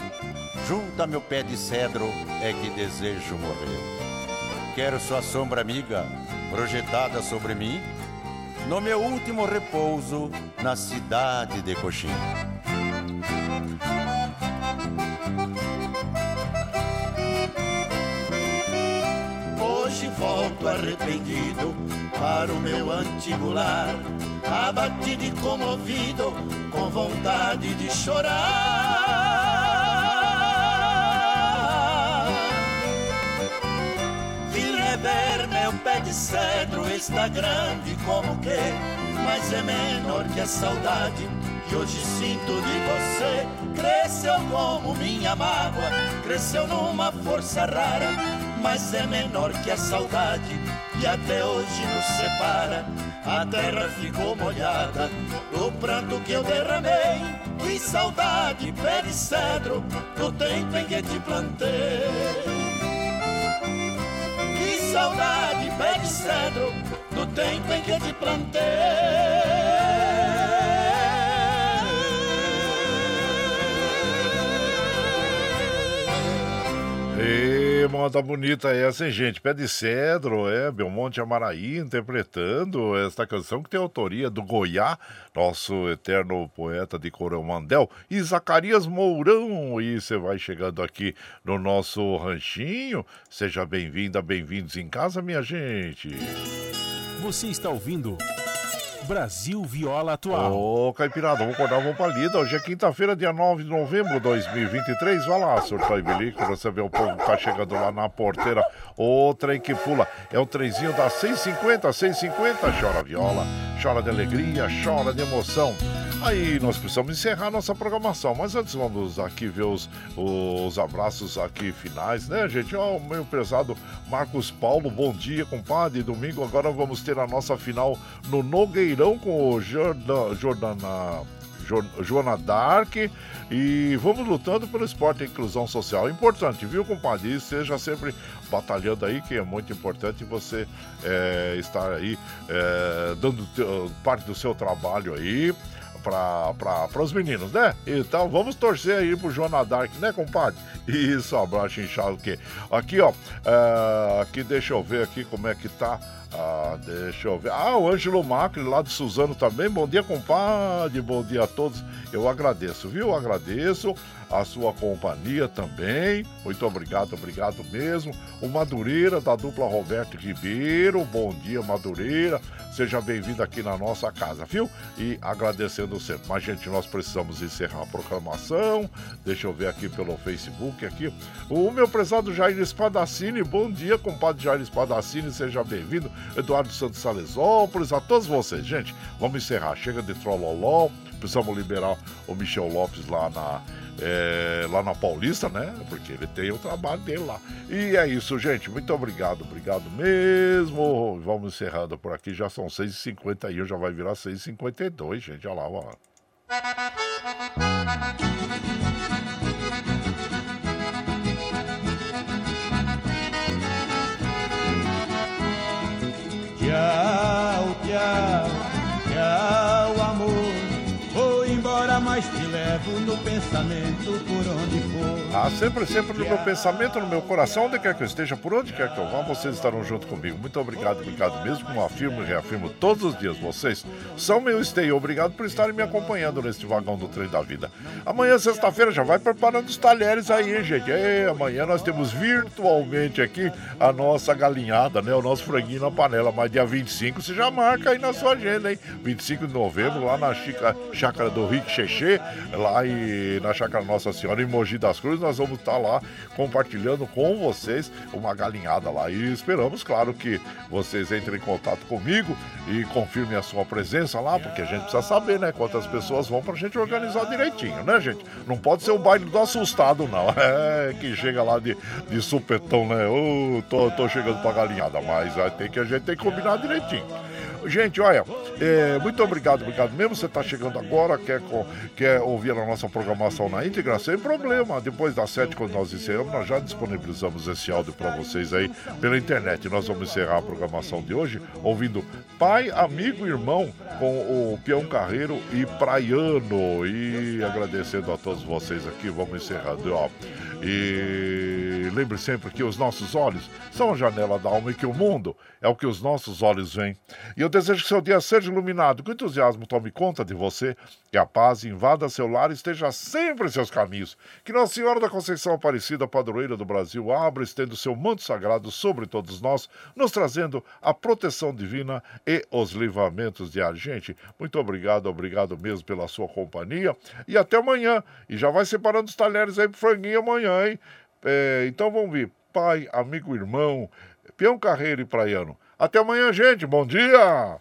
Junto a meu pé de cedro é que desejo morrer. Quero sua sombra amiga projetada sobre mim, no meu último repouso na cidade de Coxim.
Hoje volto arrependido para o meu antigo lar, abatido e comovido, com vontade de chorar. Vim rever meu pé de cedro, está grande como que, mas é menor que a saudade que hoje sinto de você. Cresceu como minha mágoa, cresceu numa força rara, mas é menor que a saudade que até hoje nos separa. A terra ficou molhada do pranto que eu derramei. Que saudade, pé de cedro, do tempo em que te plantei. Saudade, pé de cedro, do tempo em que te
E moda bonita essa, hein, gente? Pé de Cedro, é, Belmonte Amaraí interpretando esta canção que tem autoria do Goiá, nosso eterno poeta de Coromandel, e Zacarias Mourão. E você vai chegando aqui no nosso ranchinho. Seja bem-vinda, bem-vindos em casa, minha gente.
Você está ouvindo Brasil Viola Atual.
Ô, Caipirada, vamos acordar, vamos pra lida. Hoje é quinta-feira, dia 9 de novembro de 2023. Vai lá, surtou bilico, você vê o povo que tá chegando lá na porteira. O trem que pula é o trenzinho da 650, 650. Chora viola, chora de alegria, chora de emoção. Aí nós precisamos encerrar nossa programação, mas antes vamos aqui ver os, os abraços aqui finais, né, gente? Ó, o meu prezado Marcos Paulo, bom dia, compadre. Domingo agora vamos ter a nossa final no Nogueirão com o Jordan, Jordana. Jo- Joana Dark e vamos lutando pelo esporte e inclusão social. Importante, viu, compadre? E seja sempre batalhando aí, que é muito importante você é, estar aí é, dando parte do seu trabalho aí para os meninos, né? Então vamos torcer aí pro Joana Dark, né, compadre? [LAUGHS] Isso, abraço inchado que aqui, ó, é, aqui deixa eu ver aqui como é que tá. Ah, deixa eu ver. Ah, o Ângelo Macri lá de Suzano também. Bom dia, compadre. Bom dia a todos. Eu agradeço, viu? Agradeço a sua companhia também. Muito obrigado, obrigado mesmo. O Madureira da dupla Roberto Ribeiro. Bom dia, Madureira. Seja bem-vindo aqui na nossa casa, viu? E agradecendo sempre. Mas, gente, nós precisamos encerrar a proclamação. Deixa eu ver aqui pelo Facebook aqui. O meu prezado Jair Espadacini. Bom dia, compadre Jair Espadacini. Seja bem-vindo. Eduardo Santos Salesópolis. A todos vocês, gente. Vamos encerrar. Chega de trololó. Precisamos liberar o Michel Lopes lá na, é, lá na Paulista, né? Porque ele tem o trabalho dele lá. E é isso, gente. Muito obrigado, obrigado mesmo. Vamos encerrando por aqui. Já são 6h51, já vai virar 6h52, gente. Olha lá, olha lá.
Tchau, tchau, tchau, mas te levo no
pensamento por onde for.
Ah, sempre, sempre no meu pensamento, no meu coração, onde quer que eu esteja, por onde quer que eu vá, vocês estarão junto comigo. Muito obrigado, obrigado mesmo, como afirmo e reafirmo todos os dias. Vocês são meu esteio. Obrigado por estarem me acompanhando neste vagão do trem da vida. Amanhã, sexta-feira, já vai preparando os talheres aí, hein, gente? E amanhã nós temos virtualmente aqui a nossa galinhada, né? O nosso franguinho na panela. Mas dia 25 você já marca aí na sua agenda, hein? 25 de novembro, lá na Chica, Chácara do Rick Lá e na Chácara Nossa Senhora, em Mogi das Cruzes, nós vamos estar lá compartilhando com vocês uma galinhada lá. E esperamos, claro, que vocês entrem em contato comigo e confirmem a sua presença lá, porque a gente precisa saber, né, quantas pessoas vão pra gente organizar direitinho, né, gente? Não pode ser o baile do assustado, não. [LAUGHS] É que chega lá de, de supetão, né? Ô, tô, tô chegando pra galinhada, mas tem que, a gente tem que combinar direitinho. Gente, olha, é, muito obrigado, obrigado mesmo. Você está chegando agora, quer, quer ouvir a nossa programação na íntegra, sem problema. Depois das sete, quando nós encerramos, nós já disponibilizamos esse áudio para vocês aí pela internet. Nós vamos encerrar a programação de hoje ouvindo Pai, Amigo e Irmão com o Peão Carreiro e Praiano. E agradecendo a todos vocês aqui, vamos encerrando, ó. E lembre sempre que os nossos olhos são a janela da alma e que o mundo é o que os nossos olhos veem. E eu desejo que seu dia seja iluminado, que o entusiasmo tome conta de você, que a paz invada seu lar e esteja sempre em seus caminhos. Que Nossa Senhora da Conceição Aparecida, padroeira do Brasil, abra e estenda o seu manto sagrado sobre todos nós, nos trazendo a proteção divina e os livramentos diários. Gente, muito obrigado, obrigado mesmo pela sua companhia. E até amanhã. E já vai separando os talheres aí pro franguinho amanhã, hein? É, então vamos ver. Pai, amigo, irmão, peão carreiro e praiano. Até amanhã, gente. Bom dia!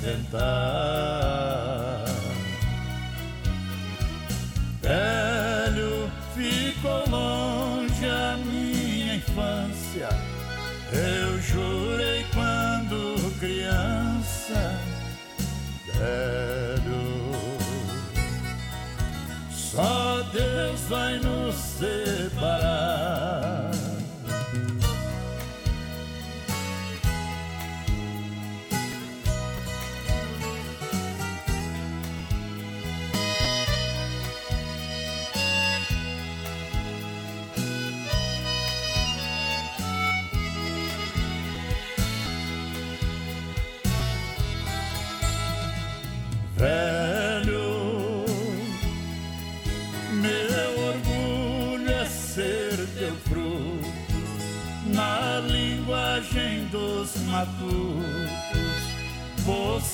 Sustentar. Velho, ficou longe a minha infância. Eu jurei quando criança, velho. Só Deus vai nos separar.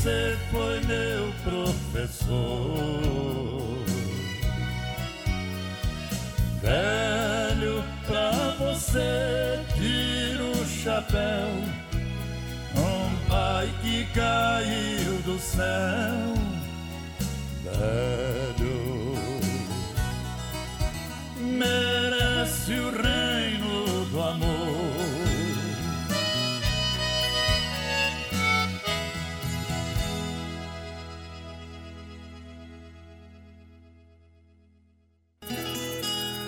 Você foi meu professor. Velho, pra você tiro o chapéu. Um pai que caiu do céu,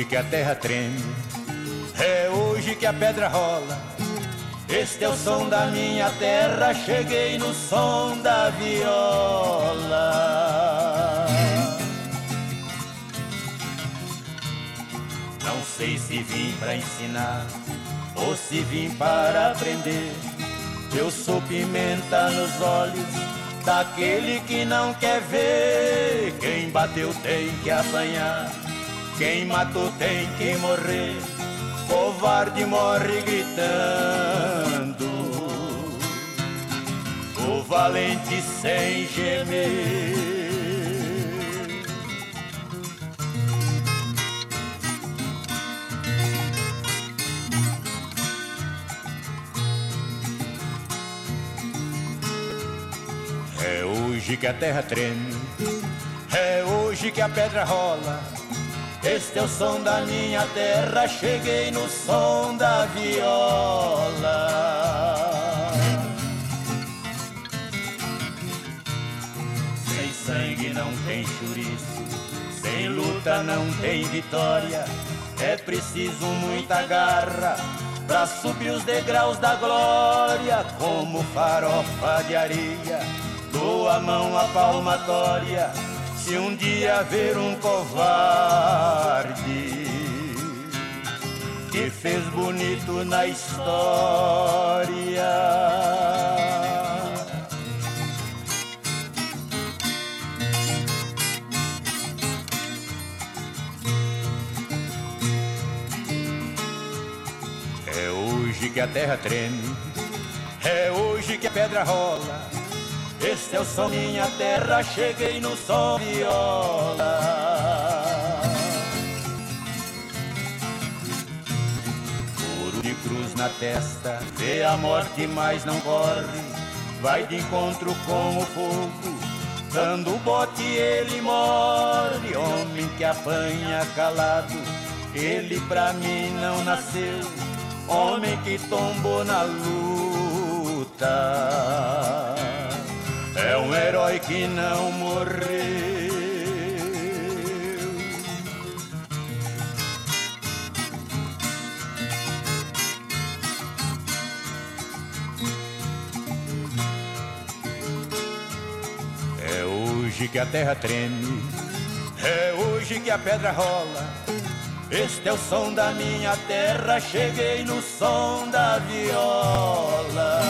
Hoje que a terra treme, é hoje que a pedra rola. Este é o som da minha terra, cheguei no som da viola. Não sei se vim para ensinar ou se vim para aprender. Eu sou pimenta nos olhos daquele que não quer ver. Quem bateu tem que apanhar, quem matou tem que morrer. Covarde morre gritando, o valente sem gemer. É hoje que a terra treme, é hoje que a pedra rola. Este é o som da minha terra, cheguei no som da viola. Sem sangue não tem chouriço, sem luta não tem vitória. É preciso muita garra pra subir os degraus da glória, como farofa de areia. Dou a mão à palmatória se um dia ver um covarde que fez bonito na história. É hoje que a terra treme, é hoje que a pedra rola. Este é o som minha terra, cheguei no som viola. Ouro de cruz na testa, vê a morte, mas não corre. Vai de encontro com o fogo, dando bote ele morre. Homem que apanha calado, ele pra mim não nasceu. Homem que tombou na luta é um herói que não morreu. É hoje que a terra treme, é hoje que a pedra rola. Este é o som da minha terra, cheguei no som da viola.